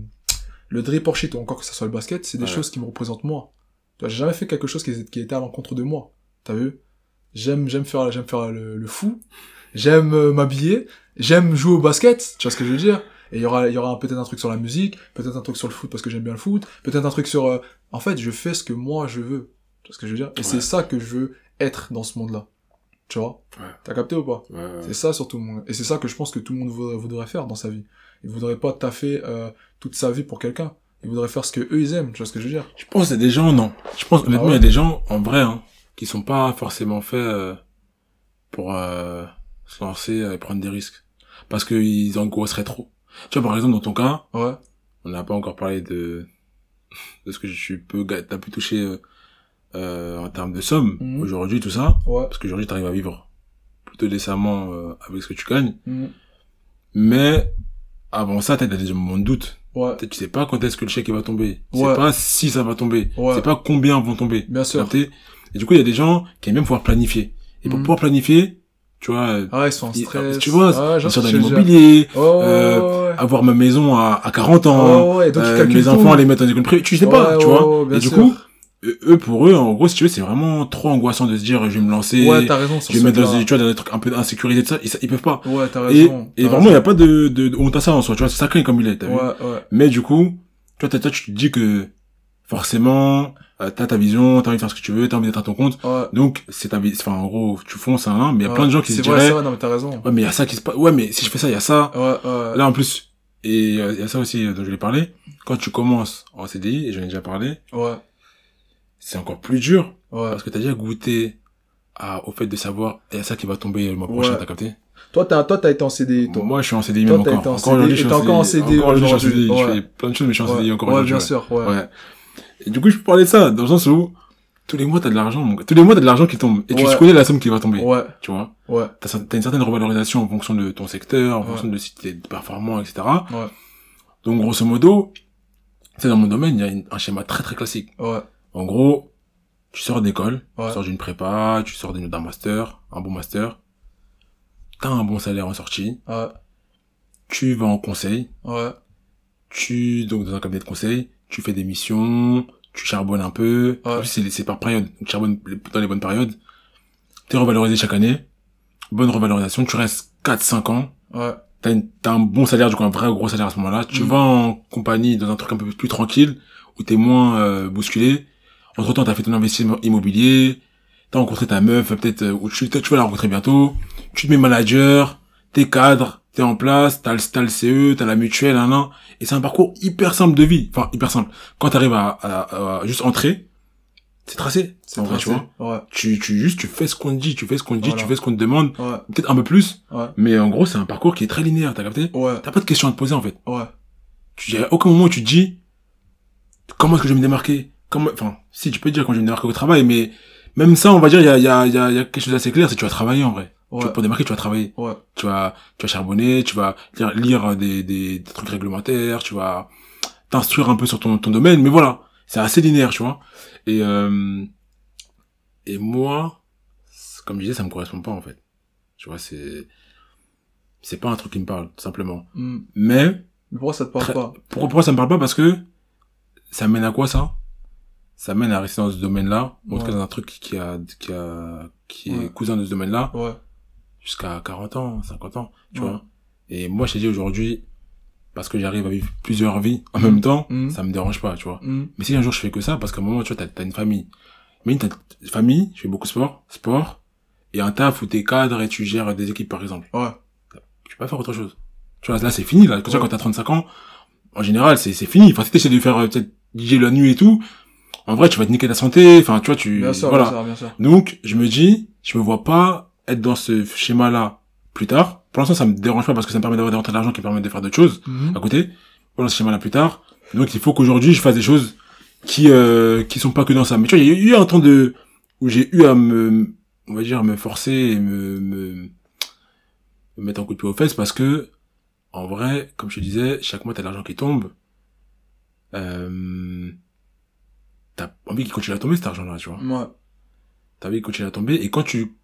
le drip or shit, ou encore que ça soit le basket, c'est des Ouais. choses qui me représentent moi. J'ai jamais fait quelque chose qui, qui était à l'encontre de moi. T'as vu? J'aime, j'aime faire, j'aime faire le, le fou. J'aime euh, m'habiller. J'aime jouer au basket. Tu vois ce que je veux dire? Et il y aura, il y aura peut-être un truc sur la musique, peut-être un truc sur le foot parce que j'aime bien le foot, peut-être un truc sur, euh, en fait, je fais ce que moi je veux. Tu vois ce que je veux dire? Et c'est ça que je veux être dans ce monde-là. Tu vois? Ouais. T'as capté ou pas? Ouais. C'est ça surtout. mon- Et c'est ça que je pense que tout le monde voudrait, voudrait faire dans sa vie. Il voudrait pas taffer euh, toute sa vie pour quelqu'un. Il voudrait faire ce que eux ils aiment. Tu vois ce que je veux dire? Je pense qu'il y a des gens, non. Je pense, honnêtement, Ah il y a des gens, en vrai, hein, qui sont pas forcément faits euh, pour euh, se lancer et prendre des risques. Parce qu'ils engrosseraient trop. Tu vois, par exemple, dans ton cas, Ouais. on n'a pas encore parlé de, de ce que je peux, ga- t'as pu toucher euh, euh, en termes de somme, Mhm. aujourd'hui, tout ça. Ouais. Parce qu'aujourd'hui, tu arrives à vivre plutôt décemment euh, avec ce que tu gagnes. Mhm. Mais avant ça, t'as des moments de doute. Ouais. Tu sais pas quand est-ce que le chèque va tomber. Tu Ouais. sais pas si ça va tomber. Ouais. Tu sais pas combien vont tomber. Bien sûr. Et du coup, il y a des gens qui aiment même pouvoir planifier. Et pour Mhm. pouvoir planifier, tu vois, euh, Ah ils sont en il- stress. tu vois, dans j'ai- j'ai- l'immobilier, ouais, euh, ouais, avoir ma maison à, à 40 ans, ouais, donc euh, mes tout. enfants les mettre dans écoles privées, tu sais pas, Ouais, tu vois. bien et du sûr. coup, eux, eux, pour eux, en gros, si tu veux, c'est vraiment trop angoissant de se dire, je vais me lancer, Ouais, raison. sur je vais mettre dans, tu vois, dans des trucs un peu d'insécurité de ça, ils, ils peuvent pas. Ouais, Et, raison. et t'as vraiment, il y a pas de, de, honte à ça en soi, tu vois, c'est chacun comme il est, t'as vu. Mais du coup, toi, toi, tu te dis que, forcément, euh, t'as ta vision, t'as envie de faire ce que tu veux, t'as envie d'être à ton compte. Ouais. Donc, c'est ta vie, enfin, en gros, tu fonces, hein, mais il y a Ouais. plein de gens qui se diraient, c'est vrai, non, mais t'as raison. ouais, mais il y a ça qui se passe, ouais, mais si je fais ça, il y a ça. Ouais, ouais. Là, en plus, et euh, il y a ça aussi euh, dont je voulais parler, quand tu commences en CDI, et j'en ai déjà parlé, Ouais, c'est encore plus dur, ouais. parce que t'as déjà goûté à, au fait de savoir, il y a ça qui va tomber le mois prochain, t'as capté? Toi, t'as, toi, t'as été en CDI, toi. Moi, je suis en CDI Toi, même encore. été en Encore CDI, aujourd'hui, je suis en encore en CDI. Encore aujourd'hui, je suis en CDI. Je ouais. fais plein de choses, mais je suis en CDI encore ouais, aujourd'hui. bien ouais. sûr, ouais. Et du coup, je peux parler de ça, dans le sens où, tous les mois, t'as de l'argent. Tous les mois, t'as de l'argent qui tombe. Et tu Ouais. connais la somme qui va tomber. Ouais, Tu vois. ouais, T'as, une certaine revalorisation en fonction de ton secteur, en Ouais. fonction de si t'es performant, etc. ouais, Donc, grosso modo, c'est dans mon domaine, il y a une- un schéma très très classique. ouais, En gros, tu sors d'école, Ouais. tu sors d'une prépa, tu sors d'une- d'un master, un bon master, t'as un bon salaire en sortie, ouais, tu vas en conseil, ouais, tu, donc dans un cabinet de conseil, tu fais des missions, tu charbonnes un peu, Ouais. en plus c'est, c'est par période, donc tu charbonnes dans les bonnes périodes, t'es revalorisé chaque année, bonne revalorisation, tu restes 4-5 ans, ouais, t'as, une, t'as un bon salaire, du coup un vrai gros salaire à ce moment-là, tu Mm. vas en compagnie dans un truc un peu plus tranquille, où t'es moins euh, bousculé, entre temps t'as fait ton investissement immobilier, t'as rencontré ta meuf, peut-être, euh, ou tu, tu vas la rencontrer bientôt, tu te mets manager, t'es cadre, t'es en place, t'as le, t'as le CE, t'as la mutuelle, un an, et c'est un parcours hyper simple de vie, enfin hyper simple. Quand t'arrives à, à, à juste entrer, c'est tracé, c'est en vrai, tu tracé. vois. Ouais, Tu, tu juste, tu fais ce qu'on te dit, tu fais ce qu'on te dit, Voilà. tu fais ce qu'on te demande, ouais, peut-être un peu plus, ouais, mais en gros c'est un parcours qui est très linéaire, t'as capté? Ouais, T'as pas de questions à te poser en fait. ouais, Tu a aucun moment où tu te dis comment est-ce que je vais me démarquer? Comment, enfin, si tu peux dire quand je vais me démarquer au travail, mais même ça, on va dire, il y a, il y a, y a, y a quelque chose d'assez clair, c'est que tu vas travailler en vrai. Tu pour démarquer, tu vas travailler. ouais, Tu vas, tu vas charbonner, tu vas lire, lire des, des, des trucs réglementaires, tu vas t'instruire un peu sur ton, ton domaine, mais voilà, c'est assez linéaire, tu vois. Et, euh, et moi, comme je disais, ça me correspond pas en fait. Tu vois, c'est, c'est pas un truc qui me parle, tout simplement. Hmm. Mais, Mais pourquoi ça te parle pas? pourquoi, pourquoi ça me parle pas? Parce que ça mène à quoi ça? Ça mène à rester dans ce domaine-là, ou en tout cas dans un truc qui a, qui a, qui est Ouais. cousin de ce domaine-là, Ouais, jusqu'à 40 ans, 50 ans, tu Ouais. vois. Et moi, je t'ai dit aujourd'hui, parce que j'arrive à vivre plusieurs vies en même temps, Mhm. ça me dérange pas, tu vois. Hmm. Mais si un jour je fais que ça, parce qu'à un moment, tu vois, t'as, t'as une famille. Mais t'as une famille, je fais beaucoup de sport, sport, et un taf où t'es cadre et tu gères des équipes, par exemple. ouais, Tu peux pas faire autre chose. Tu vois, là, c'est fini, là. Ça, Ouais. quand t'as 35 ans, en général, c'est, c'est fini. Enfin, si t'essaies de faire, euh, peut-être, DJ la nuit et tout, en vrai, tu vas te niquer ta santé. Enfin, tu vois, tu, bien voilà. bien sûr, bien sûr. Donc, je me dis, je me vois pas être dans ce schéma-là plus tard. Pour l'instant, ça me dérange pas parce que ça me permet d'avoir des rentrées d'argent qui me permettent de faire d'autres choses Mhm. à côté. Dans ce schéma-là plus tard. Donc, il faut qu'aujourd'hui, je fasse des choses qui, euh, qui sont pas que dans ça. Mais tu vois, il y a eu un temps de, où j'ai eu à me, on va dire, me forcer et me, me, me mettre un coup de pied aux fesses parce que, en vrai, comme je te disais, chaque mois, t'as de l'argent qui tombe. Euh, t'as envie qu'il continue à tomber cet argent-là, tu vois Ouais, t'as envie de continuer à tomber et quand tu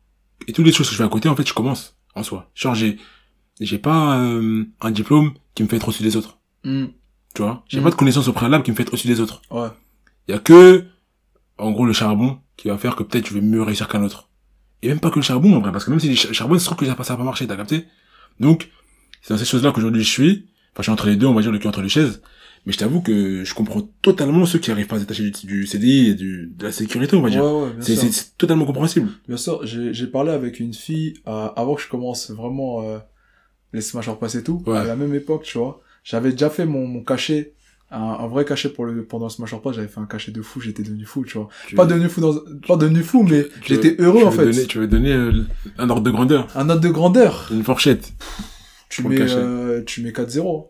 et toutes les choses que je fais à côté en fait je commence en soi. Genre j'ai j'ai pas euh, un diplôme qui me fait être au-dessus des autres. Hmm. tu vois? J'ai Mm. pas de connaissances au préalable qui me fait être au-dessus des autres. Ouais, il y a que en gros le charbon qui va faire que peut-être je vais mieux réussir qu'un autre. Et même pas que le charbon en vrai parce que même si le ch- charbon c'est sûr que ça va pas marcher t'as capté? Donc c'est dans ces choses là qu'aujourd'hui je suis. Enfin je suis entre les deux on va dire le cul entre les chaises mais je t'avoue que je comprends totalement ceux qui arrivent pas à se détacher du, du CDI et du, de la sécurité on va ouais, dire ouais, bien c'est sûr. c'est- c'est totalement compréhensible Bien sûr, j'ai j'ai parlé avec une fille euh, avant que je commence vraiment euh, les smash or pass et tout, Ouais. à la même époque, tu vois. J'avais déjà fait mon, mon cachet, un, un vrai cachet pour le pendant le smash or pass, j'avais fait un cachet de fou, j'étais devenu fou, tu vois. Tu- Pas devenu fou dans pas devenu fou, mais tu j'étais heureux tu en fait. donner- tu veux donner euh, un ordre de grandeur, Un note de grandeur. une fourchette. Tu mets cachet. euh, tu mets 4-0.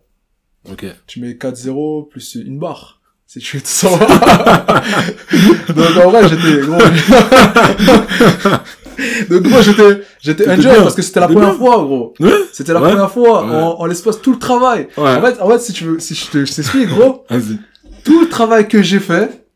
Ok. Tu mets 4-0 plus une barre. C'est tu fais tout ça. Donc en vrai, j'étais gros. Donc moi j'étais j'étais enjoy bien. parce que c'était la première bien. fois gros. Ouais. C'était la Ouais. première fois Ouais. en, en l'espace tout le travail. Ouais. En fait en fait si tu veux si je te je t'explique gros, Vas-y. tout le travail que j'ai fait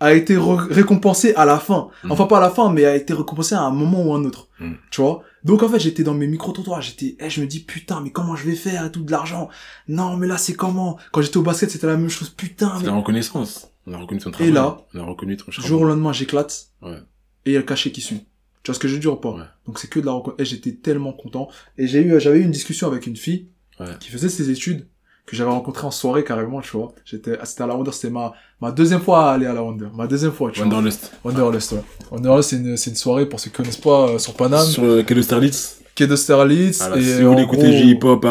a été récompensé à la fin. Mhm. Enfin, pas à la fin, mais a été récompensé à un moment ou un autre. Mhm. Tu vois? Donc, en fait, j'étais dans mes micro-trottoirs. J'étais, eh, je me dis, putain, mais comment je vais faire et tout de l'argent? Non, mais là, c'est comment? Quand j'étais au basket, c'était la même chose. Putain, C'est mais... la reconnaissance. On a reconnu ton travail. là, on a reconnu ton travail. jour au lendemain, j'éclate. Ouais. Et il y a le cachet qui suit. Tu vois ce que je veux dire ou pas? Ouais. Donc c'est que de la reconnaissance. Et j'étais tellement content. Et j'ai eu, j'avais eu une discussion avec une fille Ouais. qui faisait ses études, que j'avais rencontrée en soirée carrément, tu vois. J'étais, c'était à la Wonder, c'était ma, ma deuxième fois à aller à la Wonder. Ma deuxième fois, tu vois. Wanderlust. Wanderlust, ouais. Wanderlust, c'est une, c'est une soirée, pour ceux qui connaissent pas, euh, sur Paname, Sur le quai de quai. Voilà, et si vous voulez écouter voilà,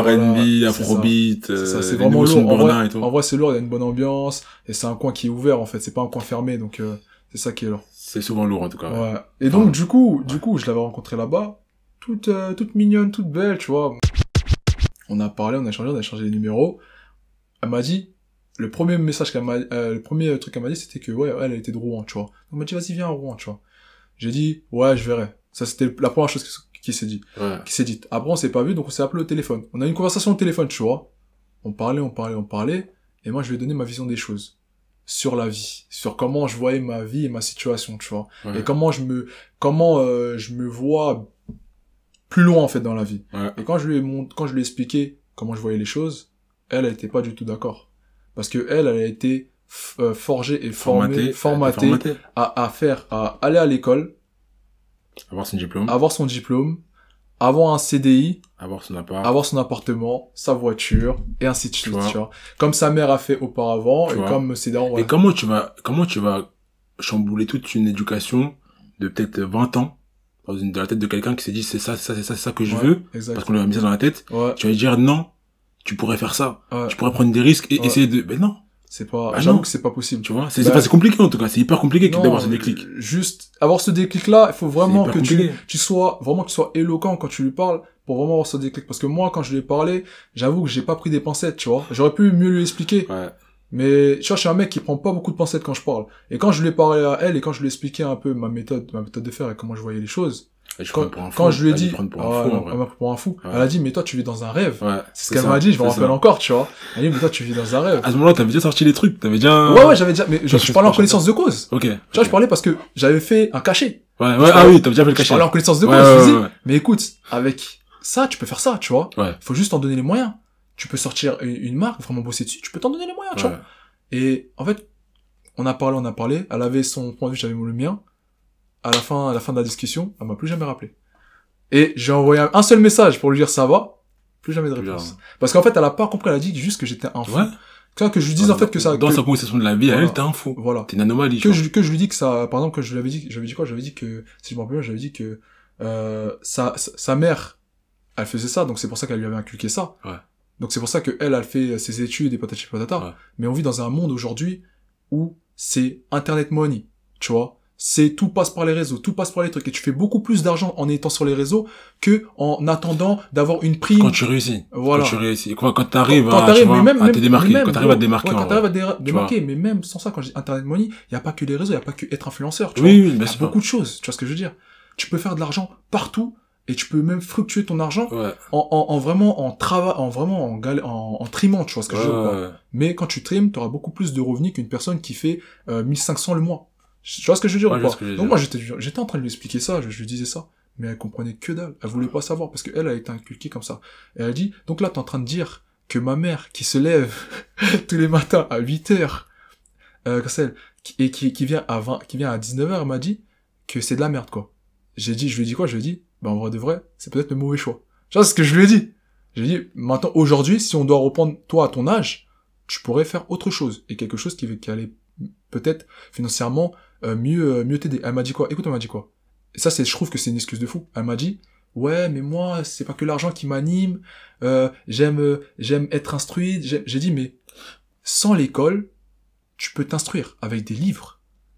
R&B. Afrobeat, C'est ça, euh, c'est vraiment de lourd. En vrai, et tout. en vrai, c'est lourd, il y a une bonne ambiance, et c'est un coin qui est ouvert, en fait, c'est pas un coin fermé, donc, euh, c'est ça qui est lourd. C'est souvent lourd, en tout cas. ouais. Et donc, du coup, du coup, je l'avais rencontrée là-bas, toute, euh, toute mignonne, toute belle, tu vois. On a parlé, on a échangé, on a échangé les numéros. Elle m'a dit, le premier message qu'elle m'a, euh, le premier truc qu'elle m'a dit, c'était que, ouais, elle, était de Rouen, tu vois. Donc, elle m'a dit, vas-y, viens à Rouen, tu vois. J'ai dit, ouais, je verrai. Ça, c'était la première chose qui, qui s'est dit, Ouais. qui s'est dite. Après, on s'est pas vu, donc on s'est appelé au téléphone. On a eu une conversation au téléphone, tu vois. On parlait, on parlait, on parlait. Et moi, je lui ai donné ma vision des choses. Sur la vie. Sur comment je voyais ma vie et ma situation, tu vois Ouais. et comment je me comment euh, je me vois plus loin en fait dans la vie Ouais. et quand je lui ai mont- quand je lui ai expliqué comment je voyais les choses elle elle était pas du tout d'accord parce que elle elle a été euh, forgée et formée Formaté. formatée Formaté. à, à faire à aller à l'école Avoir son diplôme. avoir son diplôme avoir un CDI Avoir son appart. avoir son appartement sa voiture et ainsi de suite tu vois comme sa mère a fait auparavant Tu et vois. comme ses darons Et comment tu vas, comment tu vas chambouler toute une éducation de peut-être 20 ans dans, une, dans la tête de quelqu'un qui s'est dit c'est ça, c'est ça, c'est ça, c'est ça que je Ouais, veux, parce qu'on lui a mis ça dans la tête. ouais, Tu vas lui dire non, tu pourrais faire ça, ouais. tu pourrais prendre des risques et Ouais. essayer de, ben non, c'est pas Bah j'avoue que c'est pas possible tu vois. C'est, Bah, compliqué en tout cas, c'est hyper compliqué d'avoir ce déclic. Juste avoir ce déclic là, il faut vraiment que tu, compliqué. tu sois vraiment que tu sois éloquent quand tu lui parles pour vraiment avoir ce déclic parce que moi quand je lui ai parlé, j'avoue que j'ai pas pris des pincettes, tu vois. J'aurais pu mieux lui expliquer, Ouais. mais tu vois, je suis un mec qui prend pas beaucoup de pincettes quand je parle. Et quand je lui ai parlé à elle et quand je lui ai expliqué un peu ma méthode, ma méthode de faire et comment je voyais les choses, je quand, prends pour un fou. quand je lui ai dit pour Ah, un fou, non, pour un fou. Ouais. Elle a dit mais toi tu vis dans un rêve. Ouais. C'est ce qu'elle m'a dit, je me rappelle ça. encore, tu vois. Elle a dit mais toi tu vis dans un rêve. À ce moment-là, t'avais déjà sorti les trucs, t'avais déjà... Ouais ouais, j'avais déjà mais je, je parlais en connaissance de cause. Ok. Tu vois, je parlais parce que j'avais fait un cachet. Ouais, ouais, ah oui, t'avais déjà fait le Je cachet. parlais en connaissance de cause. je disais. Mais écoute, avec ça, tu peux faire ça, tu vois. Ouais. Faut juste t'en donner les moyens. Tu peux sortir une, marque, vraiment bosser dessus, tu peux t'en donner les moyens, tu vois. Et en fait, on a parlé, on a parlé. Elle avait son point de vue, j'avais le mien. À la fin, à la fin de la discussion, elle m'a plus jamais rappelé. Et j'ai envoyé un seul message pour lui dire ça va. Plus jamais de réponse. Parce qu'en fait, elle a pas compris, elle a dit juste que j'étais un fou. Ouais. Tu vois, que je lui dise en fait que ça, Dans que- sa conversation de la vie, Voilà. elle, t'es un fou. voilà. T'es une anomalie, que je, que je lui dis que ça, par exemple, que je lui avais dit, j'avais dit quoi? J'avais dit que, si je me rappelle bien, j'avais dit que, euh, sa, sa, sa mère, elle faisait ça, donc c'est pour ça qu'elle lui avait inculqué ça. Ouais. Donc c'est pour ça que elle, elle fait ses études et patati patata. Ouais. Mais on vit dans un monde aujourd'hui où c'est internet money, tu vois? C'est tout passe par les réseaux, tout passe par les trucs et tu fais beaucoup plus d'argent en étant sur les réseaux que en attendant d'avoir une prime. Quand tu réussis. Voilà. Quand tu réussis. Quand, quand t'arrives Quand à, tu vois, même, à te démarquer. même, quand t'arrives à te démarquer, ouais, quand t'arrives à dé- démarquer, mais même sans ça, quand dis internet money, il y a pas que les réseaux, il y a pas que être influenceur, tu vois. Oui, oui, Il bien y a sûr. beaucoup de choses, tu vois ce que je veux dire. Tu peux faire de l'argent partout et tu peux même fructuer ton argent Ouais. en, en, en vraiment en travail, en vraiment en, gal- en, en trimant, tu vois ce que je veux dire. Mais quand tu trimes, tu auras beaucoup plus de revenus qu'une personne qui fait euh, 1500 le mois. Tu vois ce que je veux dire Ouais, ou pas Donc moi j'étais j'étais en train de lui expliquer ça, je, je lui disais ça, mais elle comprenait que dalle. Elle voulait pas savoir parce que elle a été inculquée comme ça. Et elle dit donc là t'es en train de dire que ma mère qui se lève tous les matins à 8 heures euh, et qui, qui vient à 20 qui vient à 19 heures, elle m'a dit que c'est de la merde quoi. J'ai dit je lui ai dit quoi? Je lui ai dit bah en vrai de vrai, c'est peut-être le mauvais choix. Tu vois ce que je lui ai dit? Je lui ai dit maintenant aujourd'hui si on doit reprendre toi à ton âge, tu pourrais faire autre chose et quelque chose qui, qui allait peut-être financièrement euh, mieux euh, mieux t'aider. Elle m'a dit quoi? Écoute, elle m'a dit quoi? Et ça c'est je trouve que c'est une excuse de fou. Elle m'a dit "Ouais, mais moi c'est pas que l'argent qui m'anime, euh, j'aime euh, j'aime être instruite." J'ai j'ai dit "Mais sans l'école, tu peux t'instruire avec des livres.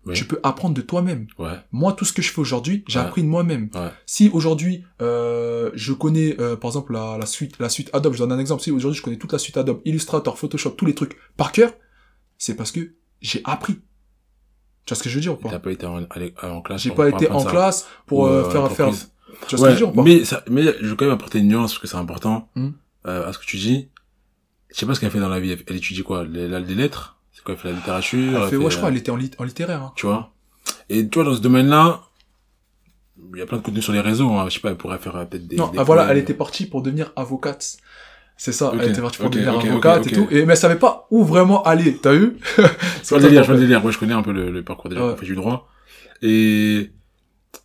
Oui. Tu peux apprendre de toi-même. Ouais. Moi, tout ce que je fais aujourd'hui, j'ai Ouais. appris de moi-même. Ouais. Si aujourd'hui, euh, je connais, euh, par exemple, la, la suite, la suite Adobe, je donne un exemple. Si aujourd'hui, je connais toute la suite Adobe, Illustrator, Photoshop, tous les trucs par cœur, c'est parce que j'ai appris. Tu vois ce que je veux dire ou T'as pas pas été en, allé- en classe. J'ai pas été en classe pour Ou, euh, euh, faire faire. Tu vois ce que je veux dire ou pas mais ça, mais je veux quand même apporter une nuance parce que c'est important, Hmm. euh, à ce que tu dis. Je sais pas ce qu'elle fait dans la vie. Elle, elle étudie quoi? Les, les lettres? C'est quoi, elle fait la littérature? Elle elle fait, ouais, je crois, elle était en, lit- en littéraire. Hein. Tu vois? Et tu vois, dans ce domaine-là, il y a plein de contenu sur les réseaux, hein. Je sais pas, elle pourrait faire euh, peut-être des, non, des ah, voilà, elle était partie pour devenir avocate. C'est ça, Ok, elle était partie pour devenir ok, ok, avocate et tout. Et, mais elle savait pas où vraiment aller, t'as vu? Je vois le délire, je vois le délire. Moi, je connais un peu le, le parcours des gens Ouais. fait du droit. Et,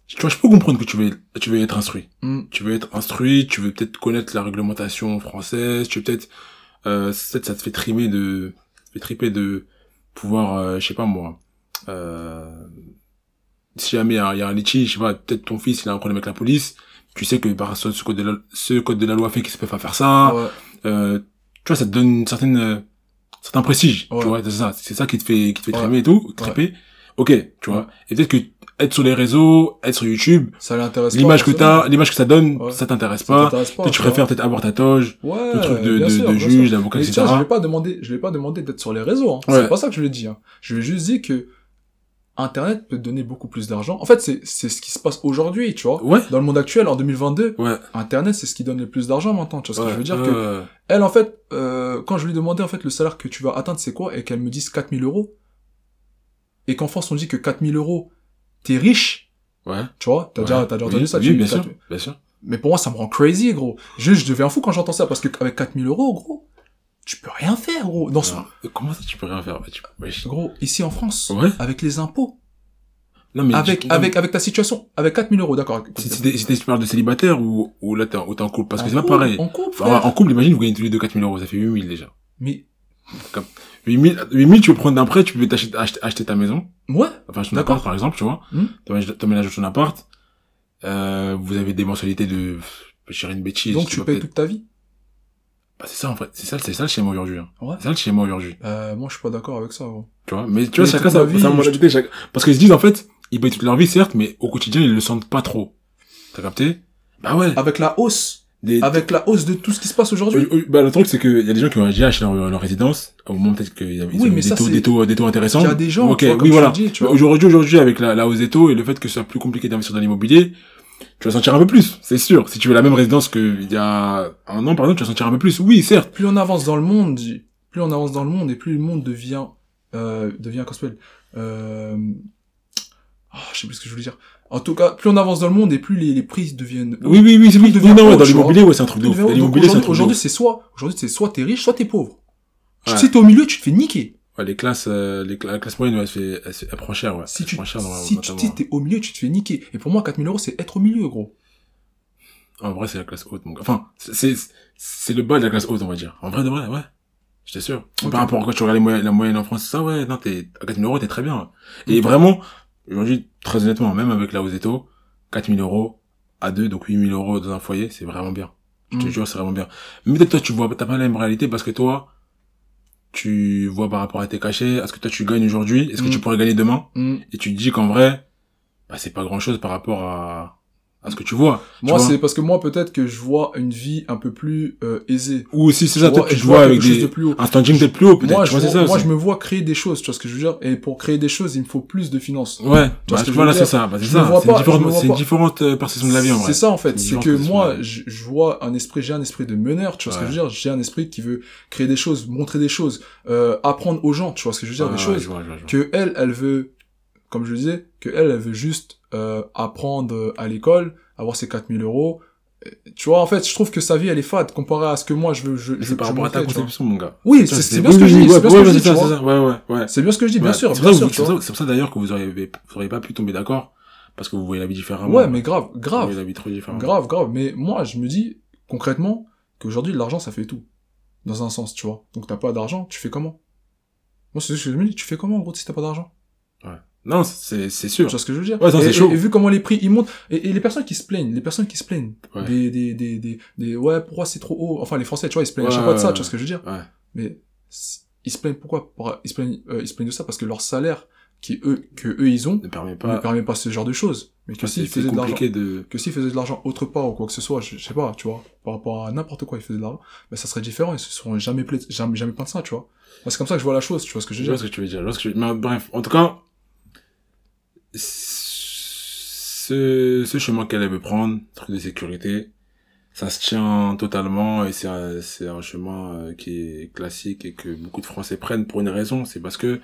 tu vois, je peux comprendre que tu veux, tu veux être instruit. Hmm. Tu veux être instruit, tu veux peut-être connaître la réglementation française, tu veux peut-être, euh, peut-être ça te fait trimer de, fait triper de pouvoir, euh, je sais pas moi, euh, si jamais il y, a il y a un litige, je sais pas, peut-être ton fils, il a un problème avec la police, tu sais que par ce code de la, ce code de la loi fait qu'ils ne peuvent pas faire ça, Ouais. euh, tu vois, ça te donne une certaine, euh, certain prestige, Ouais. tu vois, c'est ça, c'est ça qui te fait, qui te fait Ouais. trimer et tout, triper. Ok, tu vois. Et peut-être que être sur les réseaux, être sur YouTube, Ça l'intéresse l'image que t'as, l'image que ça donne, Ouais. ça t'intéresse pas. t'intéresse pas. Peut-être tu préfères peut-être avoir ta toge, Ouais, le truc de, de, sûr, de juge, d'avocat, etc. tiens, je vais pas demander, je vais pas demander d'être sur les réseaux. Hein. Ouais. C'est pas ça que je lui dit. Hein. Je lui ai juste dit que Internet peut te donner beaucoup plus d'argent. En fait, c'est c'est ce qui se passe aujourd'hui, tu vois. Ouais. Dans le monde actuel, en 2022, Ouais. Internet, c'est ce qui donne le plus d'argent maintenant. Tu vois ce que je veux dire que elle, en fait, euh, quand je lui demandais en fait le salaire que tu vas atteindre, c'est quoi, et qu'elle me dise 4000 euros, et qu'en France on dit que 4000 euros, t'es riche, Ouais. tu vois, t'as déjà, t'as déjà entendu Oui, ça, Oui, tu bien sûr. 4000. Bien sûr. Mais pour moi, ça me rend crazy, gros. Juste, je deviens fou quand j'entends ça, parce que avec 4000 euros, gros, tu peux rien faire, gros. Dans ce... Alors, comment ça, tu peux rien faire? Bah, tu... Gros, ici en France, Ouais. avec les impôts, Non, mais. avec, tu- avec, avec ta situation, avec 4000 euros, d'accord. Si, tu parles de célibataire ou, ou là t'es en, couple, parce que En c'est pas pareil. En couple, Enfin, en couple, imagine, vous gagnez tous les deux 4000 euros, ça fait 8000 déjà. Mais, 8000, 8000, tu veux prendre d'un prêt, tu peux t'acheter, acheter, acheter ta maison. ouais, Enfin, ton appart, par exemple, tu vois. Hmm. T'emménages ton appart. Euh, vous avez des mensualités de, je dirais une bêtise. donc tu vas payes toute ta vie. Bah, c'est ça, en fait. C'est ça, c'est ça le schéma aujourd'hui, hein. Ouais. C'est ça le schéma aujourd'hui. Euh, moi, je suis pas d'accord avec ça, gros. Tu vois. Mais tu vois, Mais chacun sa, vie, je- chaque- parce qu'ils se disent, en fait, ils payent toute leur vie, certes, mais au quotidien, ils le sentent pas trop. T'as capté? Bah ouais. Avec la hausse, Des, avec la hausse de tout ce qui se passe aujourd'hui. Bah, le truc, c'est qu'il y a des gens qui ont déjà acheté leur, leur résidence, au moment peut-être qu'ils avaient Oui, des, ça, taux, des, taux, des taux intéressants. Il y a des gens, Ok, tu vois, oui, tu voilà. vois. Aujourd'hui, aujourd'hui, avec la, la hausse des taux et le fait que ce soit plus compliqué d'investir dans l'immobilier, tu vas sentir un peu plus, c'est sûr. Si tu veux la même résidence qu'il y a un an, par exemple, tu vas sentir un peu plus. Oui, certes. plus on avance dans le monde, plus on avance dans le monde et plus le monde devient, euh, devient, s'appelle, euh, ah, je sais plus ce que je voulais dire. En tout cas, plus on avance dans le monde et plus les, les prix deviennent. Oui, oui, oui, c'est oui, devient oui, non, ouais, dans l'immobilier, ouais, c'est un truc de ouf. Aujourd'hui, c'est soit, aujourd'hui, c'est soit t'es riche, soit t'es pauvre. Ouais. Si t'es au milieu, tu te fais niquer. Ouais, les classes, euh, les, cla- la classe moyenne, ouais, elle, se fait, elle, prend cher, ouais. Si Elle tu, prend cher dans- si tu t'es au milieu, tu te fais niquer. Et pour moi, 4000 euros, c'est être au milieu, gros. En vrai, c'est la classe haute, mon gars. Enfin, c'est, c'est- le bas de la classe haute, on va dire. En vrai, de vrai, ouais. J'étais sûr. Ok. Par rapport à quand tu regardes les moyennes- la moyenne en France, ça, ouais, non, t'es, à 4000 euros, t'es très bien. Et Ok. vraiment, aujourd'hui, très honnêtement, même avec la hausse des taux, 4000 euros à deux, donc 8000 euros dans un foyer, c'est vraiment bien. Je te Mm. jure, c'est vraiment bien. Mais peut-être toi, tu vois, t'as pas la même réalité parce que toi, tu vois par rapport à tes cachets, à ce que toi tu gagnes aujourd'hui, est-ce que Mm. tu pourrais gagner demain? Mm. Et tu te dis qu'en vrai, bah, c'est pas grand chose par rapport à, à ce que tu vois. tu Moi, c'est parce que moi, peut-être que je vois une vie un peu plus euh, aisée. Ou aussi, c'est ça, Tu peut-être et tu vois avec des, de plus haut. un standing peut-être plus haut, peut-être. Moi, tu je, vois, vois- ça moi, aussi. je me vois créer des choses, tu vois ce que je veux dire? Et pour créer des choses, il me faut plus de finances. Ouais, vois bah, ce que tu je vois, veux là, c'est ça, bah, c'est ça. C'est différente, une différente euh, perception de la vie, en vrai. C'est ça en fait, C'est que moi, je, je vois un esprit, j'ai un esprit de meneur, tu vois ce que je veux dire, j'ai un esprit qui veut créer des choses, montrer des choses, euh, apprendre aux gens, tu vois ce que je veux dire, des choses que elle, elle veut, comme je le disais, que elle, veut juste euh, apprendre à l'école, avoir ses 4000 euros. Euh, Tu vois, en fait, je trouve que sa vie, elle est fade comparée à ce que moi, je veux. Je, je- C'est par rapport à ta conception, mon gars. Oui, c'est bien ce que je dis, c'est bien ouais, ce que ouais, je dis, ouais, ouais, ouais. C'est bien ce que je dis, bien Ouais, sûr, c'est pour ça vous- d'ailleurs que vous auriez, vous auriez pas pu tomber d'accord, parce que vous voyez la vie différemment. Ouais, mais grave, Vous grave. voyez la vie trop différemment. Grave, grave. Mais moi, je me dis, concrètement, qu'aujourd'hui, l'argent, ça fait tout. Dans un sens, tu vois. Donc, t'as pas d'argent, tu fais comment? Moi, c'est ce que je me dis, tu fais comment, en gros, si t'as pas d'argent? Non, c'est, c'est Tu sûr. vois ce que je veux dire Ouais, c'est chaud. et vu comment les prix, ils montent, et, et les personnes qui se plaignent, les personnes qui se plaignent, Ouais. des, des, des, des, des, ouais, pourquoi c'est trop haut? Enfin, les Français, tu vois, ils se plaignent à Ouais, chaque fois de ça, tu vois ce que je veux dire Ouais. Mais, ils se plaignent pourquoi? Pour- ils, se plaignent, euh, ils se plaignent de ça parce que leur salaire, qui eux, que eux, ils ont, Ne permet ne pas. permet pas ce genre de choses. Mais que s'ils faisaient de l'argent de, que s'ils faisaient de l'argent autre part ou quoi que ce soit, je, je sais pas, tu vois, par rapport à n'importe quoi, ils faisaient de l'argent, ben ça serait différent, ils se seront jamais pla- jamais, jamais plaints de ça, tu vois. C'est comme ça que je vois la chose, tu vois ce que je Je veux vois dire. ce que tu veux dire. Je vois ce que tu veux- Mais bref, en tout cas, ce, ce chemin qu'elle veut prendre, truc de sécurité, ça se tient totalement et c'est un, c'est un chemin euh, qui est classique et que beaucoup de Français prennent pour une raison, c'est parce que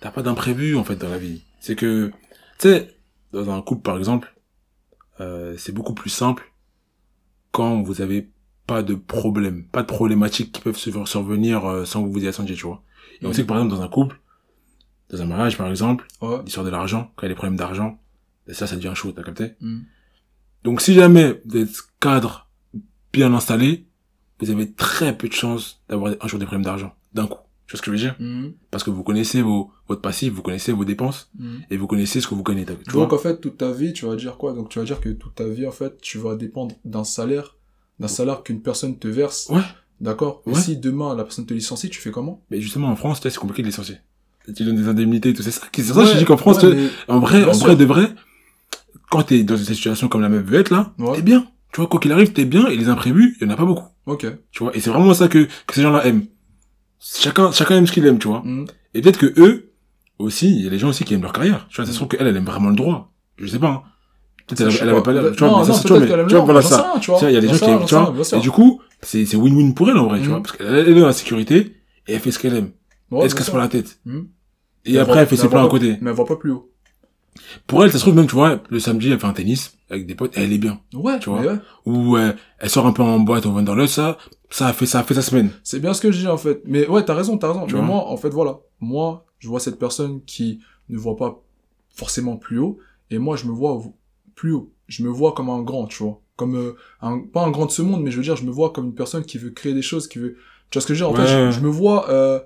t'as pas d'imprévu en fait dans la vie. C'est que, tu sais, dans un couple par exemple, euh, c'est beaucoup plus simple quand vous avez pas de problème, pas de problématiques qui peuvent sur- survenir euh, sans que vous vous y attendiez, tu vois. Et on Mhm. sait que par exemple dans un couple, dans un mariage par exemple, Ouais. l'histoire de l'argent, quand il y a des problèmes d'argent, ben ça, ça devient chaud, t'as capté? Mm. Donc si jamais vous êtes cadre bien installé, vous avez très peu de chances d'avoir un jour des problèmes d'argent, d'un coup. Tu vois ce que je veux dire? Mm. Parce que vous connaissez vos, votre passif, vous connaissez vos dépenses, Mm. et vous connaissez ce que vous gagnez, tu Donc vois en fait, toute ta vie, tu vas dire quoi? Donc tu vas dire que toute ta vie, en fait, tu vas dépendre d'un salaire, d'un salaire qu'une personne te verse. Ouais. D'accord? Et si demain la personne te licencie, tu fais comment? Mais justement, en France, c'est compliqué de licencier. Tu donnes des indemnités et tout, c'est ça, c'est ça Ouais, dis qu'en France, en vrai, en vrai de vrai, quand t'es dans une situation comme la meuf veut être là, t'es bien. Tu vois, quoi qu'il arrive, t'es bien, et les imprévus, il y en a pas beaucoup. Ok. Tu vois, et c'est vraiment ça que, que ces gens-là aiment. Chacun, chacun aime ce qu'il aime, tu vois. Mm. Et peut-être que eux, aussi, il y a des gens aussi qui aiment leur carrière. Tu vois, ça se trouve qu'elle, elle aime vraiment le droit. Je sais pas, hein. Peut-être elle, avait pas. l'air, tu vois, mais ça, tu vois, mais, qu'elle tu vois, voilà ça. tu vois. Il y a des gens qui aiment, tu vois. Et du coup, c'est, c'est win-win pour elle, en vrai, tu vois. Parce qu'elle elle est dans la sécurité, et elle fait ce qu'elle aime. Ouais, elle se pas la tête. Et après, elle fait ses plans à côté. Mais elle voit pas plus haut. Pour elle, ça se trouve même, tu vois, le samedi, elle fait un tennis avec des potes, elle est bien. Ouais, Tu vois. ouais. Ou euh, elle sort un peu en boîte au Wanderlust, ça, ça a fait, ça a fait sa semaine. C'est bien ce que je dis en fait. Mais ouais, t'as raison, t'as raison. Tu mais vois. moi, en fait, voilà. Moi, je vois cette personne qui ne voit pas forcément plus haut. Et moi, je me vois plus haut. Je me vois comme un grand, tu vois. Comme euh, un, pas un grand de ce monde, mais je veux dire, je me vois comme une personne qui veut créer des choses, qui veut. Tu vois ce que je veux dire? En fait, je, je me vois euh,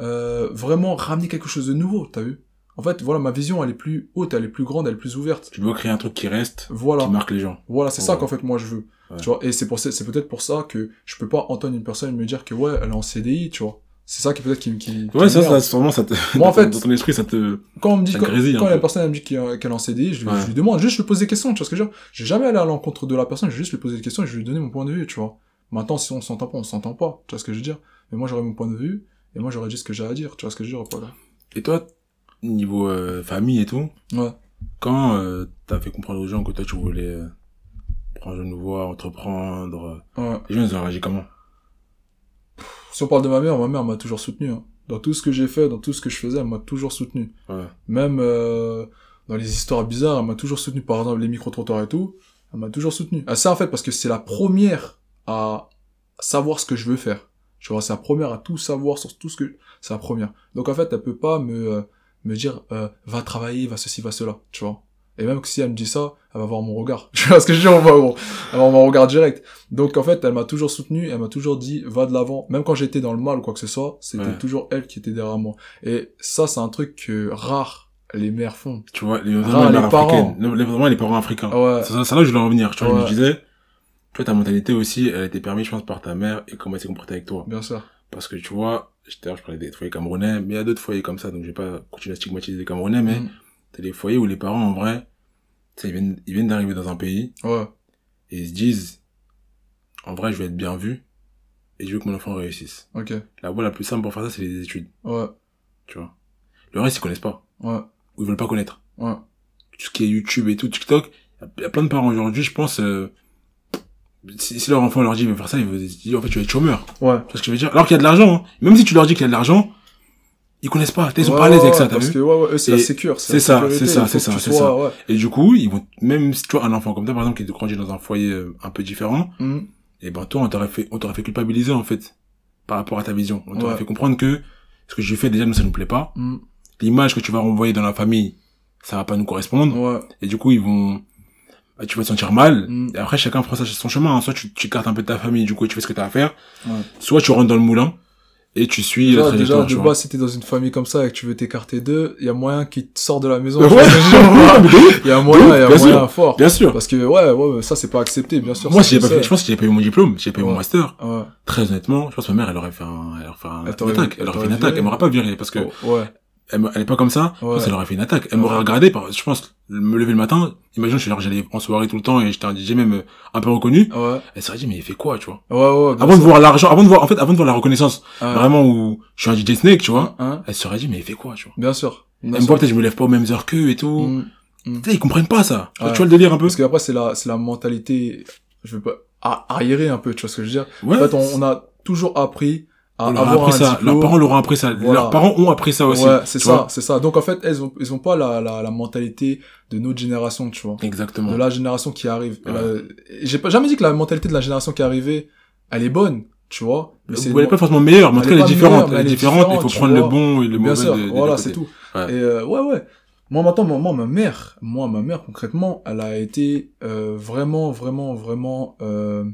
euh, vraiment ramener quelque chose de nouveau. T'as vu? En fait, voilà, ma vision, elle est plus haute, elle est plus grande, elle est plus ouverte. Tu dois créer un truc qui reste, Voilà. qui marque les gens. Voilà, c'est ça Ouais. qu'en fait moi je veux. Ouais. Tu vois, et c'est pour ça- c'est peut-être pour ça que je peux pas entendre une personne me dire que ouais, elle est en CDI, tu vois. C'est ça qui peut-être qui, qui, qui Ouais, ça, m'énerve. ça, sûrement, ça te, Moi, en fait- dans ton esprit, ça te, quand on me dit ça quand, quand la personne elle me dit qu'elle est en CDI, je, lui- Ouais. je lui demande juste je lui pose des questions, tu vois ce que je veux dire? J'ai jamais allé à l'encontre de la personne, je vais juste lui poser des questions et je vais lui donner mon point de vue, tu vois. Maintenant si on s'entend pas, on s'entend pas, tu vois ce que je veux dire? Mais moi j'aurais mon point de vue et moi j'aurais dit ce que j'ai à dire, tu vois ce que je veux dire ou pas là. Et toi, niveau euh, famille et tout, Ouais. quand euh, t'as fait comprendre aux gens que toi tu voulais euh, prendre une voie, entreprendre, Ouais. les gens ils ont réagi comment? Si on parle de ma mère, ma mère m'a toujours soutenu. Hein. Dans tout ce que j'ai fait, dans tout ce que je faisais, elle m'a toujours soutenu. Ouais. Même dans les histoires bizarres, elle m'a toujours soutenu. Par exemple, les micro-trottoirs et tout, elle m'a toujours soutenu. Ah, ça, en fait, parce que c'est la première à savoir ce que je veux faire. Tu vois, c'est la première à tout savoir sur tout ce que... C'est la première. Donc, en fait, elle peut pas me, euh, me dire, euh, va travailler, va ceci, va cela. Tu vois. Et même si elle me dit ça, elle va voir mon regard. Tu vois ce que je veux dire Elle va voir elle va voir mon regard direct. Donc, en fait, elle m'a toujours soutenu, elle m'a toujours dit, va de l'avant. Même quand j'étais dans le mal ou quoi que ce soit, c'était Ouais. toujours elle qui était derrière moi. Et ça, c'est un truc que rare les mères font. Tu vois, les, les les parents. les- les parents africains. Ouais. C'est ça, c'est là que je voulais en venir. Tu vois, je me disais, toi, ta mentalité aussi, elle a été permise, je pense, par ta mère et comment elle s'est comportée avec toi. Bien sûr. Parce que tu vois, j'étais je parlais des foyers camerounais, mais il y a d'autres foyers comme ça, donc je vais pas continuer à stigmatiser les camerounais, mais Mm. t'as des foyers où les parents, en vrai, ils viennent, ils viennent d'arriver dans un pays Ouais. et ils se disent, en vrai, je vais être bien vu et je veux que mon enfant réussisse. Ok. La voie la plus simple pour faire ça, c'est les études, Ouais. tu vois. Le reste, ils connaissent pas, Ouais. ou ils veulent pas connaître. Ouais. Tout ce qui est YouTube et tout, TikTok, il y a plein de parents aujourd'hui, je pense, euh, si, si leur enfant leur dit, veut faire ça, ils vont dire, en fait, tu vas être chômeur. Ouais. Tu vois ce que je veux dire? Alors qu'il y a de l'argent, hein. Même si tu leur dis qu'il y a de l'argent, ils connaissent pas. Ils sont Ouais, pas à l'aise avec ça, t'as Parce vu? que, ouais, ouais, eux, c'est la sécure. c'est ça, c'est ça, c'est ça, c'est ça. Ouais. Et du coup, ils vont, même si tu vois un enfant comme ça, par exemple, qui grandit dans un foyer euh, un peu différent, Mm. et ben, toi, on t'aurait fait, on t'aurait fait culpabiliser, en fait, par rapport à ta vision. On t'aurait fait comprendre que ce que j'ai fait, déjà, nous, ça nous plaît pas. Mm. L'image que tu vas renvoyer dans la famille, ça va pas nous correspondre. Ouais. Et du coup, ils vont, bah, tu vas te sentir mal. Mm. Et après, chacun prend ça son chemin. hein. Soit tu, tu écartes un peu de ta famille, du coup, tu fais ce que t'as à faire. Ouais. Soit tu rentres dans le moulin, et tu suis la Déjà, déjà, trajectoire, tu de vois. base, si t'es dans une famille comme ça et que tu veux t'écarter d'eux, il y a moyen qu'ils te sortent de la maison. Ouais. Tu Il y a moyen, il y a bien moyen sûr. fort. Bien sûr. Parce que, ouais, ouais, ça, c'est pas accepté, bien sûr. Moi, si j'ai pas je fait, je pense que j'avais pas eu mon diplôme, j'avais pas eu mon master, Ouais. très honnêtement, je pense que ma mère, elle aurait fait un, elle aurait fait un, Elle une attaque. elle Elle aurait fait une attaque. Elle m'aurait pas viré parce que Oh, ouais. Elle, elle est pas comme ça. Ouais. qu'elle aurait fait une attaque. Elle m'aurait regardé par, je pense, me lever le matin. Imagine, je suis j'allais en soirée tout le temps et j'étais un DJ même euh, un peu reconnu. Ouais. Elle serait dit, mais il fait quoi, tu vois? Ouais, ouais. Avant de voir l'argent, avant de voir, en fait, avant de voir la reconnaissance, Ouais. vraiment où je suis un DJ Snake, tu vois. Hein Elle se serait dit, mais il fait quoi, tu vois? Bien sûr. Bien Elle me voit peut-être, je me lève pas aux mêmes heures qu'eux et tout. Mm. Sais, ils comprennent pas ça. Tu vois- le délire un peu? Parce qu'après, c'est la, c'est la mentalité, je veux pas, a- arriéré un peu, tu vois ce que je veux dire? Ouais. En fait, on, on a toujours appris On leur avoir appris un ça. diplôme. Leurs parents leur ont appris ça. Voilà. Leurs parents ont appris ça aussi. Ouais, c'est ça, c'est ça. Donc en fait, elles ont, ils ont pas la, la, la mentalité de notre génération, tu vois. Exactement. De la génération qui arrive. Ouais. Euh, J'ai pas jamais dit que la mentalité de la génération qui est arrivée, elle est bonne, tu vois. Mais c'est elle est pas forcément meilleure, mais en tout cas, elle est différente. Elle est différente. Il faut prendre le vois. bon et le Bien mauvais. sûr, de- voilà, c'est tout. Ouais. Et euh, ouais, ouais. Moi, maintenant, moi, ma mère, moi, ma mère, concrètement, elle a été euh, vraiment, vraiment, vraiment... Euh...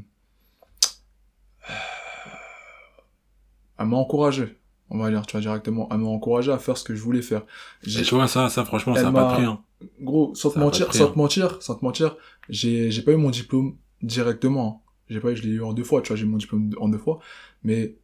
Elle m'a encouragé, on va dire, tu vois, directement. Elle m'a encouragé à faire ce que je voulais faire. J'ai- tu vois, ça, ça, franchement, Elle ça a pas m'a- pris, hein. Gros, sans te mentir, pris, sans hein. te mentir, sans te mentir, j'ai, j'ai pas eu mon diplôme directement. J'ai pas eu, je l'ai eu en deux fois, tu vois, j'ai eu mon diplôme en deux fois. Mais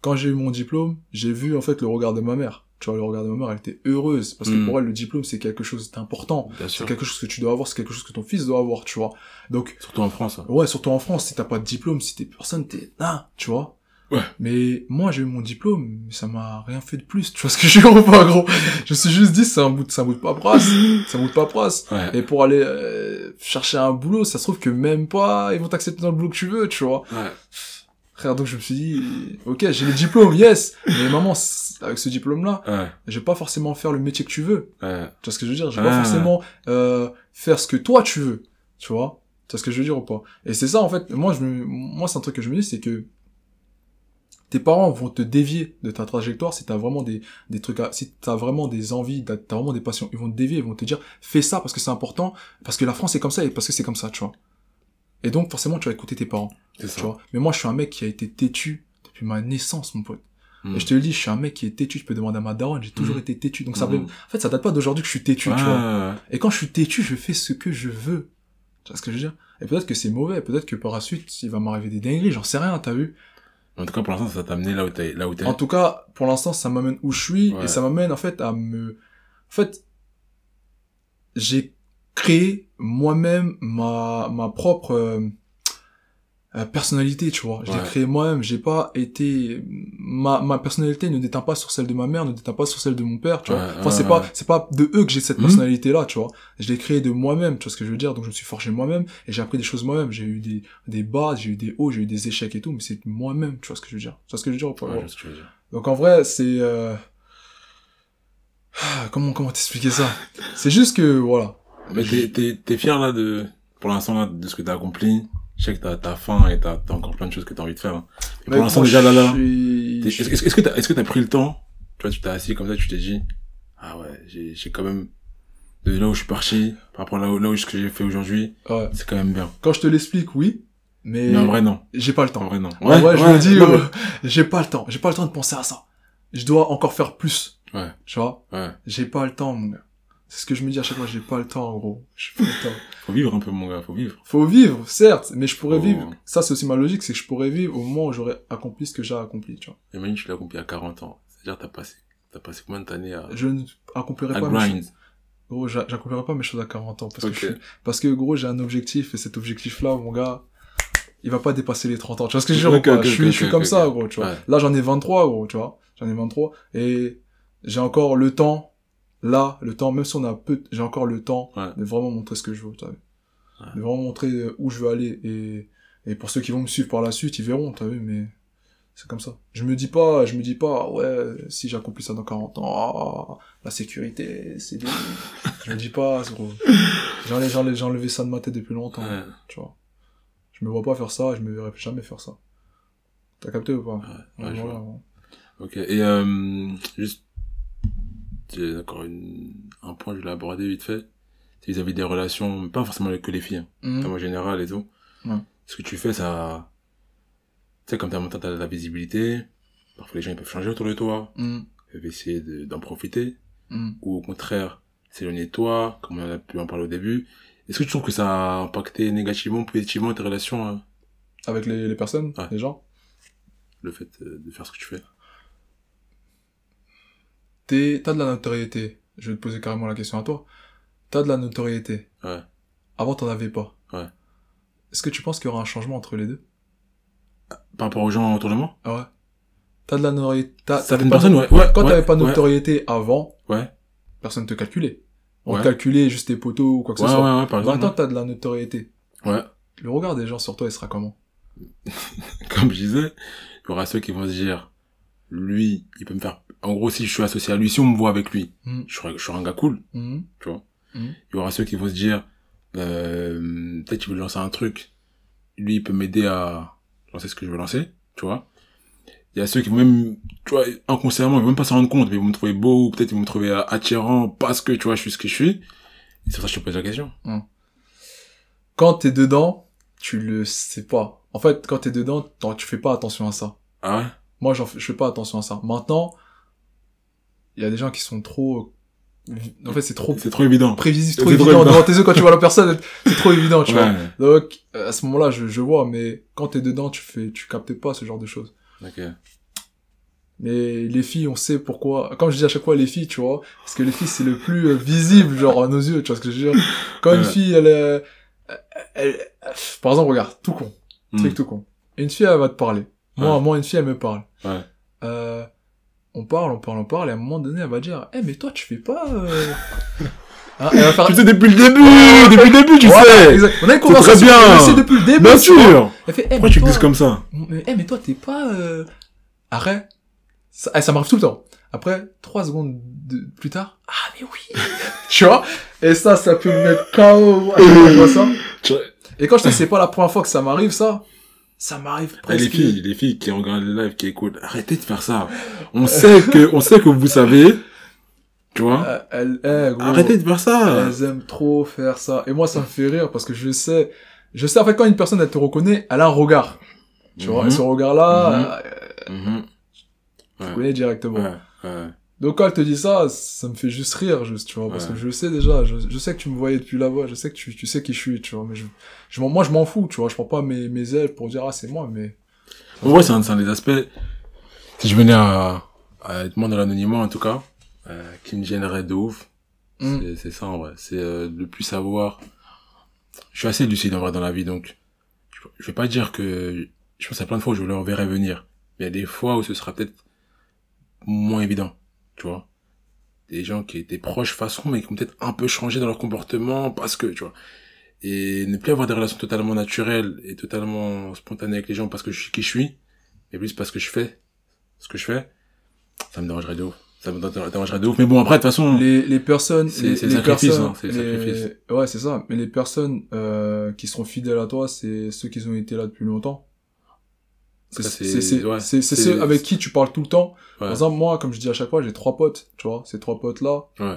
quand j'ai eu mon diplôme, j'ai vu, en fait, le regard de ma mère. Tu vois, le regard de ma mère, elle était heureuse. Parce que Mm. pour elle, le diplôme, c'est quelque chose d'important. C'est quelque chose que tu dois avoir, c'est quelque chose que ton fils doit avoir, tu vois. Donc, Surtout en France. hein. ouais, surtout en France, si t'as pas de diplôme, si t'es personne, t'es là, tu vois. Ouais. Mais moi, j'ai eu mon diplôme, mais ça m'a rien fait de plus, tu vois ce que je veux pas, gros? Je me suis juste dit, c'est un bout, de- c'est un bout de paperasse, c'est un bout de paperasse. Ouais. Et pour aller euh, chercher un boulot, ça se trouve que même pas, ils vont t'accepter dans le boulot que tu veux, tu vois. Ouais. Frère, donc je me suis dit, ok, j'ai le diplôme, yes, mais maman, avec ce diplôme-là, Ouais. je vais pas forcément faire le métier que tu veux. Ouais. Tu vois ce que je veux dire? Je vais pas Ah. forcément euh, faire ce que toi tu veux, tu vois? Tu vois ce que je veux dire ou pas? Et c'est ça, en fait, moi, je me... moi c'est un truc que je me dis, c'est que tes parents vont te dévier de ta trajectoire si t'as vraiment des, des trucs à... si t'as vraiment des envies t'as vraiment des passions. Ils vont te dévier ils vont te dire fais ça parce que c'est important parce que la France est comme ça et parce que c'est comme ça tu vois. Et donc forcément tu vas écouter tes parents C'est tu ça. vois. Mais moi je suis un mec qui a été têtu depuis ma naissance mon pote. Mm. et je te le dis je suis un mec qui est têtu je peux demander à ma daronne j'ai toujours Mhm. été têtu. Donc ça veut- en fait ça date pas d'aujourd'hui que je suis têtu tu vois. Et quand je suis têtu, je fais ce que je veux. Tu vois ce que je veux dire? Et peut-être que c'est mauvais, peut-être que par la suite, il va m'arriver des dingueries, j'en sais rien, t'as vu? En tout cas, pour l'instant, ça t'a amené là où t'es. Là où t'es. En tout cas, pour l'instant, ça m'amène où je suis, Ouais. et ça m'amène en fait à me... En fait, j'ai créé moi-même ma, ma propre euh, personnalité, tu vois. Je l'ai créé moi-même, j'ai pas été... Ma, ma personnalité ne déteint pas sur celle de ma mère, ne déteint pas sur celle de mon père, tu vois. Ouais, Enfin, c'est ouais. pas, c'est pas de eux que j'ai cette Mhm. personnalité-là, tu vois. Je l'ai créé de moi-même, tu vois ce que je veux dire. Donc, je me suis forgé moi-même et j'ai appris des choses moi-même. J'ai eu des, des bas, j'ai eu des hauts, j'ai eu des échecs et tout, mais c'est moi-même, tu vois ce que je veux dire. Tu vois ce que je veux dire je veux dire. Donc, en vrai, c'est, euh... comment, comment t'expliquer ça? c'est juste que, voilà. Mais t'es, t'es, t'es fier là de, pour l'instant là, de ce que t'as accompli? Je sais que t'as, t'as faim et t'as, t'as encore plein de choses que t'as envie de faire. hein. Pour l'instant déjà là là. suis- Est-ce, est-ce que t'as, est-ce que t'as pris le temps? Tu vois, tu t'es assis comme ça, tu t'es dit, ah ouais, j'ai, j'ai quand même, de là où je suis parti, par rapport à là où, là où ce que j'ai fait aujourd'hui, Ouais. c'est quand même bien. Quand je te l'explique, oui, mais, Mais en vrai, non. j'ai pas le En temps. vrai, non. En vrai, je me dis, euh, j'ai pas le temps. J'ai pas le temps de penser à ça. Je dois encore faire plus. Ouais. Tu vois? Ouais. J'ai pas le temps, mon gars. C'est ce que je me dis à chaque fois, j'ai pas le temps, gros. J'ai pas le temps. Faut vivre un peu, mon gars, faut vivre. Faut vivre, certes, mais je pourrais vivre. Ça, c'est aussi ma logique, c'est que je pourrais vivre au moment où j'aurais accompli ce que j'ai accompli, tu vois. Imagine, tu l'as accompli à 40 ans. C'est-à-dire, t'as passé, t'as passé combien d'années à, Je ne accomplirai à pas mes grind? choses. Gros, j'a- j'accomplirai pas mes choses à 40 ans. Parce que, je suis- parce que, gros, j'ai un objectif, et cet objectif-là, mon gars, il va pas dépasser les 30 ans. Tu vois ce que je veux dire Je suis, je suis comme ça, gros, tu vois. Ouais. Là, j'en ai 23, gros, tu vois. J'en ai 23. Et j'ai encore le temps, là, le temps, même si on a peu, j'ai encore le temps Ouais. de vraiment montrer ce que je veux, tu. Ouais. De vraiment montrer euh, où je veux aller. Et, et pour ceux qui vont me suivre par la suite, ils verront, t'as vu, mais c'est comme ça. Je me dis pas, je me dis pas, ouais, si j'accomplis ça dans 40 ans, ah, la sécurité, c'est des... je me dis pas, gros. J'ai enlevé, ça de ma tête depuis longtemps, Ouais. tu vois. Je me vois pas faire ça, je me verrai jamais faire ça. T'as capté ou pas? Ouais, ouais, je voilà. Ok, et euh, juste, j'ai encore une, un point je voulais aborder vite fait, c'est vis-à-vis des relations, pas forcément que les filles, hein, Mhm. en général et tout. Ce que tu fais, ça, tu sais, comme t'as maintenant t'as de la visibilité, parfois les gens ils peuvent changer autour de toi, Mhm. ils peuvent essayer de- d'en profiter, Mhm. ou au contraire, s'éloigner de toi, comme on a pu en parler au début. Est-ce que tu trouves que ça a impacté négativement positivement tes relations, hein, Avec les, les personnes, Ouais. les gens? le fait euh, de faire ce que tu fais? T'es, t'as de la notoriété. Je vais te poser carrément la question à toi. T'as de la notoriété. Ouais. Avant, t'en avais pas. Ouais. Est-ce que tu penses qu'il y aura un changement entre les deux? Par rapport aux gens autour de moi? Ah ouais. T'as de la notoriété. Certaines personnes, de- ouais, ouais, Quand ouais, t'avais pas de ouais. notoriété avant, Ouais. personne te calculait. On Ouais. te calculait juste tes poteaux ou quoi que Ouais, ce ouais, soit. ouais, par exemple. Maintenant, t'as de la notoriété. Ouais. Le regard des gens sur toi, il sera comment? comme je disais, il y aura ceux qui vont se dire, lui, il peut me faire, en gros, si je suis associé à lui, si on me voit avec lui, Mm. je serai, je serai un gars cool, Mhm. tu vois. Mhm. Il y aura ceux qui vont se dire, euh, peut-être qu'il veut lancer un truc, lui, il peut m'aider à lancer ce que je veux lancer, tu vois. Il y a ceux qui vont même, tu vois, inconsciemment, ils vont même pas s'en rendre compte, mais ils vont me trouver beau, ou peut-être ils vont me trouver attirant parce que, tu vois, je suis ce que je suis. Et c'est pour ça que je te pose la question. Quand t'es dedans, tu le sais pas. En fait, quand t'es dedans, tu fais pas attention à ça. Ah ouais? Moi, j'en fais, je fais pas attention à ça. Maintenant, il y a des gens qui sont trop, en fait, c'est trop C'est trop évident. prévisible, C'est trop trop évident évident. devant tes yeux quand tu vois la personne, c'est trop évident, tu vois. Donc, à ce moment-là, je, je vois, mais quand t'es dedans, tu fais, tu captes pas ce genre de choses. Ok. Mais les filles, on sait pourquoi. Comme je dis à chaque fois, les filles, tu vois, parce que les filles, c'est le plus euh, visible, genre à nos yeux, tu vois ce que je veux dire. Quand une fille, elle, est- elle, elle- par exemple, regarde, tout con, Hmm. truc tout con. Une fille, elle va te parler. Moi, Ouais. moi, une fille, elle me parle. Ouais. Euh, on parle, on parle, on parle, et à un moment donné, elle va dire, eh, mais toi, tu fais pas. Euh... Hein, elle va faire. Tu sais depuis le début, depuis le début, tu Voilà, sais. exact. On a une très conversation, bien. on sait depuis le début. Bien sûr. Elle fait, eh, Pourquoi tu glisses comme ça mais, eh, mais toi, t'es pas... Euh... Arrête. Ça, eh, ça m'arrive tout le temps. Après, trois secondes de... plus tard, ah, mais oui Tu vois? Et ça, ça peut me mettre KO. ça? Et quand je te c'est pas la première fois que ça m'arrive, ça, ça m'arrive presque... les filles, les filles qui regardent les lives, qui écoutent, arrêtez de faire ça. On sait que, on sait que vous savez, tu vois. Euh, gros, Arrêtez de faire ça. elles aiment trop faire ça. Et moi, ça me fait rire parce que je sais... Je sais, en fait, quand une personne, elle te reconnaît, elle a un regard. Tu vois Mhm. Et ce regard-là, euh, Mhm. tu Ouais. connais directement. Ouais, ouais. Donc quand elle te dit ça, ça me fait juste rire, juste, tu vois, parce Ouais. que je sais déjà, je, je sais que tu me voyais depuis là-bas, je sais que tu, tu sais qui je suis, tu vois, mais je, je m'en- moi je m'en fous, tu vois, je prends pas mes, mes ailes pour dire ah c'est moi, mais En vrai, c'est un, c'est un des aspects, si je venais à, à être moins dans l'anonymat, en tout cas, euh, qui me gênerait de ouf, Mm. c'est, c'est ça, en vrai. C'est euh, de plus savoir. Je suis assez lucide, en vrai, dans la vie, donc, je, je vais pas dire que, je pense à plein de fois où je le reverrai venir. Mais il y a des fois où ce sera peut-être moins évident, tu vois. Des gens qui étaient proches façon, mais qui ont peut-être un peu changé dans leur comportement parce que, tu vois. Et ne plus avoir des relations totalement naturelles et totalement spontanées avec les gens parce que je suis qui je suis, mais plus parce que je fais ce que je fais, ça me dérangerait de ouf. Ça me dérangerait de ouf. Mais bon, après, de toute façon, les, les personnes, C'est- les, les personnes, hein, les- sacrifice. ouais c'est ça, mais les personnes euh, qui seront fidèles à toi, c'est ceux qui ont été là depuis longtemps. C'est Ça, c'est- c'est c'est ouais, c'est- c'est c'est- ceux avec qui tu parles tout le temps. ouais, Par exemple moi, comme je dis à chaque fois, j'ai trois potes, tu vois, ces trois potes là, ouais,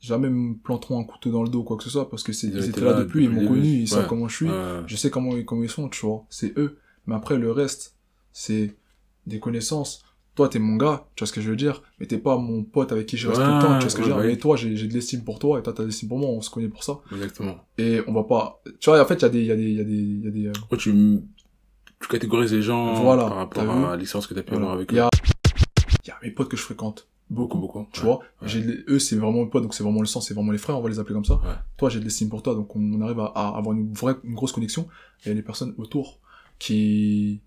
jamais me planteront un couteau dans le dos quoi que ce soit parce que c'est Ils ils étaient là là depuis, ils m'ont connu, ils savent comment je suis. je sais comment, ils- comment ils sont, tu vois. C'est eux. Mais après, le reste, c'est des connaissances. Toi, t'es mon gars, tu vois ce que je veux dire. Mais t'es pas mon pote avec qui je reste tout le temps, tu vois ce que je veux dire. Mais toi, j'ai j'ai de l'estime pour toi, et toi, t'as de l'estime pour moi, on se connaît pour ça. Exactement. Et on va pas, tu vois, en fait, il y a des, il y a des, il y a des, il y a des, euh, tu, tu catégorises les gens Voilà, par rapport à l'expérience que tu as pu voilà. avoir avec Il eux y a, il y a mes potes que je fréquente. Beaucoup, beaucoup. Tu Ouais. vois, ouais. j'ai les- eux, c'est vraiment mes potes, donc c'est vraiment le sang, c'est vraiment les frères, on va les appeler comme ça. Ouais. Toi, j'ai de l'estime pour toi, donc on, arrive à, à avoir une vraie, une grosse connexion. Et il y a les personnes autour qui,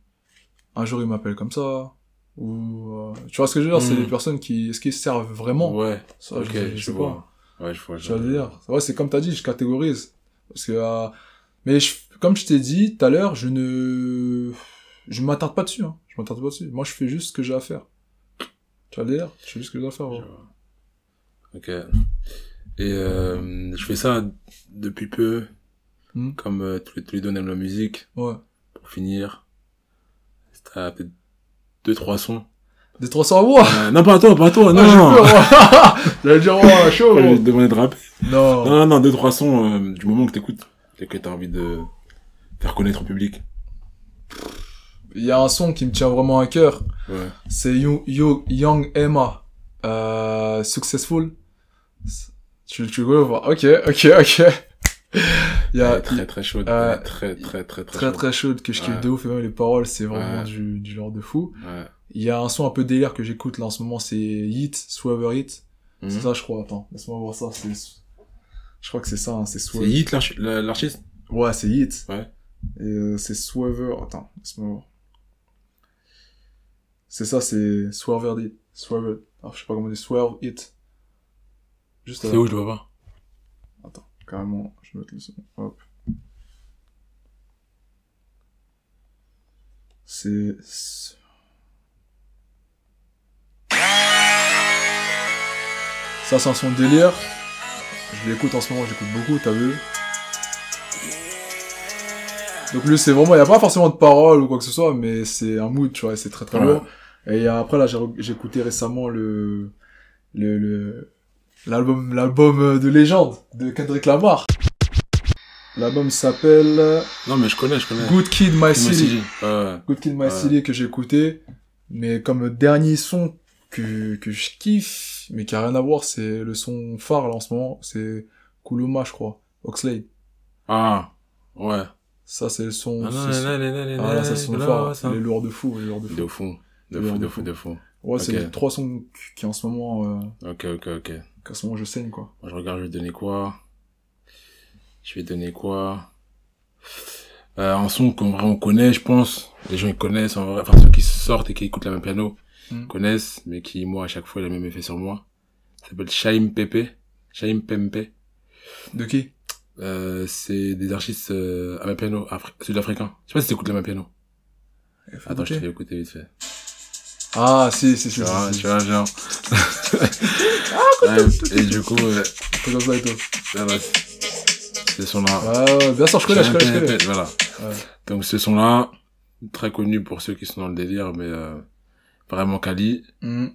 un jour, ils m'appellent comme ça, ou, euh, tu vois ce que je veux dire, c'est Mm. les personnes qui, est-ce qu'ils servent vraiment? Ouais, Ça, ok, je, je je sais pas. vois. Ouais, je vois. Vas le dire. Ouais, c'est comme t'as dit, je catégorise. Parce que, euh, mais je- comme je t'ai dit tout à l'heure, je ne, je m'attarde pas dessus, hein. Je m'attarde pas dessus. Moi, je fais juste ce que j'ai à faire. Tu vas dire? Je fais juste ce que j'ai à faire, Je ouais. Ok. Et euh, je fais ça depuis peu, Hmm. comme euh, tous, les, tous les deux on aime la musique. Ouais. Pour finir, t'as peut-être deux trois sons. Des 300 mois! Euh, non, pas à toi, pas à toi, non. Ah, non. peur, moi. J'allais dire, oh, chaud, Pas gros. lui demander de rapper. Non. Non, non, non, deux trois sons euh, du moment que t'écoutes et que t'as envie de faire connaître au public. Il y a un son qui me tient vraiment à cœur. Ouais. C'est You- You- Young Emma, euh, Successful. Tu, tu veux voir? Ok, ok, ok. Il y a, très très chaude. euh, très très très très, très chaude. très chaude que je kiffe Ouais. de ouf et même les paroles c'est vraiment Ouais. du, du genre de fou Ouais. il y a un son un peu délire que j'écoute là en ce moment c'est Hit Swerver Hit Mhm. c'est ça je crois attends laisse-moi voir ça c'est je crois que c'est ça hein, c'est C'est Swerver Hit l'archi- la- l'artiste ouais c'est Hit Ouais. Et euh, c'est Swerver attends laisse-moi voir. C'est ça c'est Swerver Hit Swerver. Ah, je sais pas comment on dit Swerve Hit juste C'est où je dois voir carrément je vais mettre le son hop. C'est... c'est- Ça, c'est un son de délire. Je l'écoute en ce moment, j'écoute beaucoup, t'as vu Donc lui, c'est vraiment... Il n'y a pas forcément de paroles ou quoi que ce soit, mais c'est un mood, tu vois, et c'est très très Ouais. lourd. Et après, là, j'ai écouté récemment le... le, le l'album l'album de légende de Kendrick Lamar. L'album s'appelle Non, mais je connais, je connais. Good Kid, My City. ouais. Good Kid, My. City que j'ai écouté. Mais comme dernier son que, que je kiffe, mais qui a rien à voir, c'est le son phare là en ce moment, c'est Kuluma, je crois. Oxlade. Ah, ouais. Ça, c'est le son. Ah, c'est- non, c'est- non, non, non, non, là, ça, c'est son ça. Il est lourd de fou, il est lourd de fou. De fou. De fou, de fou. de fou. Ouais, c'est les trois sons qui en ce moment, euh, Ok, ok, ok. qu'en ce moment je saigne, quoi. Je regarde, je vais donner quoi? Je vais donner quoi? Euh, Un son qu'on vraiment connaît, je pense. Les gens ils connaissent, en vrai. Enfin, ceux qui sortent et qui écoutent la même piano Mm. connaissent, mais qui, moi, à chaque fois, il a le même effet sur moi. Ça s'appelle Shaim Pepe. Shaim Pempe. De qui? Euh, c'est des artistes euh, à ma piano afri- sud-africains. Je sais pas si t'écoutes la même piano. Attends, je te fais écouter vite fait. Ah, si, si, si. Tu vois, tu vois, genre. Ouais, et du coup, euh, comme ça et tout. voilà, ce son-là. Ouais, ouais, bien sûr, je connais, je connais, je connais. Voilà. Ouais. Donc ce son-là, très connu pour ceux qui sont dans le délire, mais euh, vraiment quali. Mm.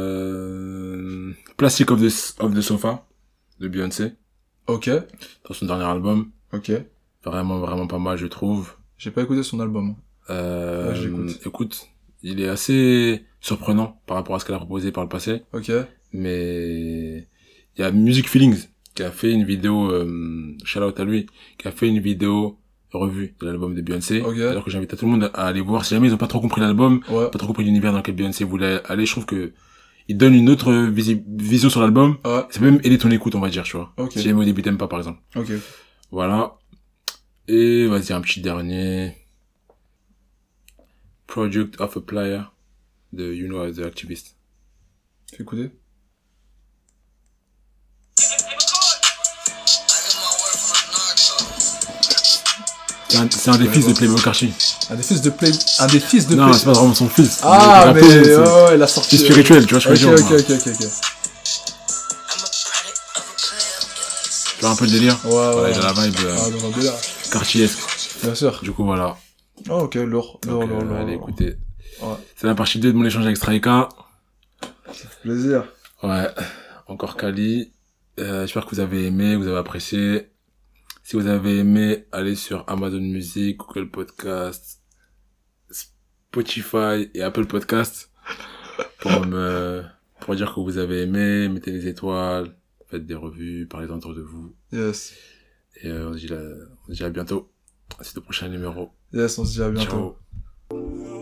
Euh, Plastic of the, of the Sofa de Beyoncé, Ok, dans son dernier album. ok. Vraiment, vraiment pas mal, je trouve. J'ai pas écouté son album. Euh, Ouais, écoute, il est assez surprenant par rapport à ce qu'elle a proposé par le passé, Ok. mais il y a Music Feelings qui a fait une vidéo, euh, shout out à lui, qui a fait une vidéo revue de l'album de Beyoncé. Ok. Alors que j'invite à tout le monde à aller voir. Si jamais ils ont pas trop compris l'album, Ouais. pas trop compris l'univers dans lequel Beyoncé voulait aller, je trouve que il donne une autre visi- vision sur l'album. Ouais. Ça peut même aider ton écoute, on va dire, tu vois. Ok. Si jamais au début t'aimes pas, par exemple. Ok. Voilà. Et vas-y, un petit dernier. Project of a Player de You Know the Activist. Fais écouter. C'est un, c'est un des fils de. Playboy Carti. Un des fils de Play... Un des fils de Non, c'est pas vraiment son fils. Ah, mais... rappeur, Ouais, la sortie... C'est spirituel, tu vois je veux dire. ok, ok, ok, ok. Tu vois un peu le délire Ouais, ouais. Voilà, il a la vibe euh, Ah, dans un délire. Cartiesque. Bien sûr. Du coup, voilà. Ah, ok, lourd, lourd, lourd, euh, lourd. allez, écoutez. Ouais. C'est la partie 2 de mon échange avec Straika. Plaisir. Ouais, encore Kali. Euh, J'espère que vous avez aimé, que vous avez apprécié. Si vous avez aimé, allez sur Amazon Music, Google Podcast, Spotify et Apple Podcast pour me pour dire que vous avez aimé. Mettez des étoiles, faites des revues, parlez autour de vous. Yes. Et euh, on se dit, là- on se dit à bientôt. C'est le prochain numéro. Yes, on se dit à bientôt. Ciao.